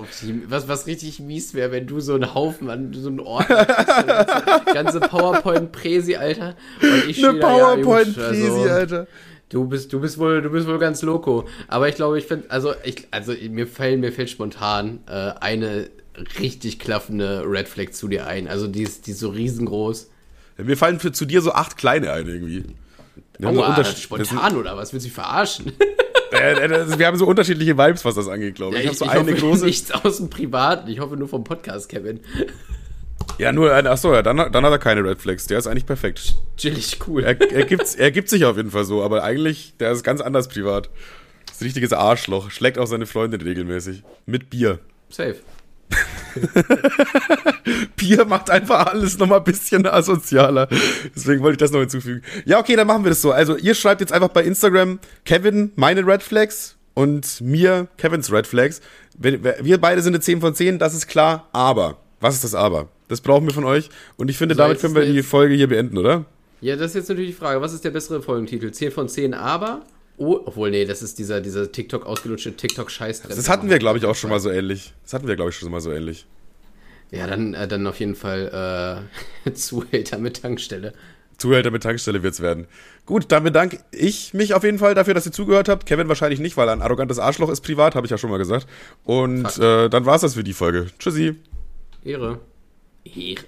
S2: was, was richtig mies wäre, wenn du so einen Haufen an so einen Ordner hast, ganze, ganze PowerPoint-Präsi, Alter. Und ich
S3: Eine
S2: ja, gut, also,
S3: Alter.
S2: Du bist, du bist wohl, du bist wohl ganz loco. Aber ich glaube, ich finde, also ich, also mir fällt, mir fällt spontan äh, eine richtig klaffende Red Flag zu dir ein. Also die ist, die ist so riesengroß.
S3: Ja, mir fallen für, zu dir so acht kleine ein irgendwie. Wir haben, so
S2: Aua,
S3: unterschied-
S2: spontan oder was? Willst du mich verarschen?
S3: äh, äh, wir haben so unterschiedliche Vibes, was das angeht, glaube ich.
S2: Ja,
S3: ich habe so eine
S2: hoffe
S3: große.
S2: nichts aus dem Privaten. Ich hoffe nur vom Podcast, Kevin.
S3: Ja, nur. Achso, ja, dann, dann hat er keine Red Flags. Der ist eigentlich perfekt.
S2: Chillig cool.
S3: Er, er, gibt's, er gibt sich auf jeden Fall so, aber eigentlich, der ist ganz anders privat. Das ist ein richtiges Arschloch. Schlägt auch seine Freundin regelmäßig. Mit Bier.
S2: Safe.
S3: Bier macht einfach alles nochmal ein bisschen asozialer. Deswegen wollte ich das noch hinzufügen. Ja, okay, dann machen wir das so. Also, ihr schreibt jetzt einfach bei Instagram Kevin meine Red Flags und mir Kevins Red Flags. Wir wir beide sind eine 10 von 10, das ist klar. Aber, was ist das Aber? Das brauchen wir von euch. Und ich finde,
S2: So,
S3: damit können wir die Folge hier beenden, oder?
S2: Ja, das ist jetzt natürlich die Frage. Was ist der bessere Folgentitel? 10 von 10, aber. Oh, obwohl, nee, das ist dieser, dieser TikTok ausgelutschte TikTok-Scheiß.
S3: Das hatten wir, glaube ich, auch schon mal so ähnlich. Das hatten wir, glaube ich, schon mal so ähnlich.
S2: Ja, dann, äh, dann auf jeden Fall äh, Zuhälter mit Tankstelle.
S3: Zuhälter mit Tankstelle wird's werden. Gut, dann bedanke ich mich auf jeden Fall dafür, dass ihr zugehört habt. Kevin wahrscheinlich nicht, weil er ein arrogantes Arschloch ist privat, habe ich ja schon mal gesagt. Und äh, dann war's das für die Folge. Tschüssi.
S2: Ehre. Ehre.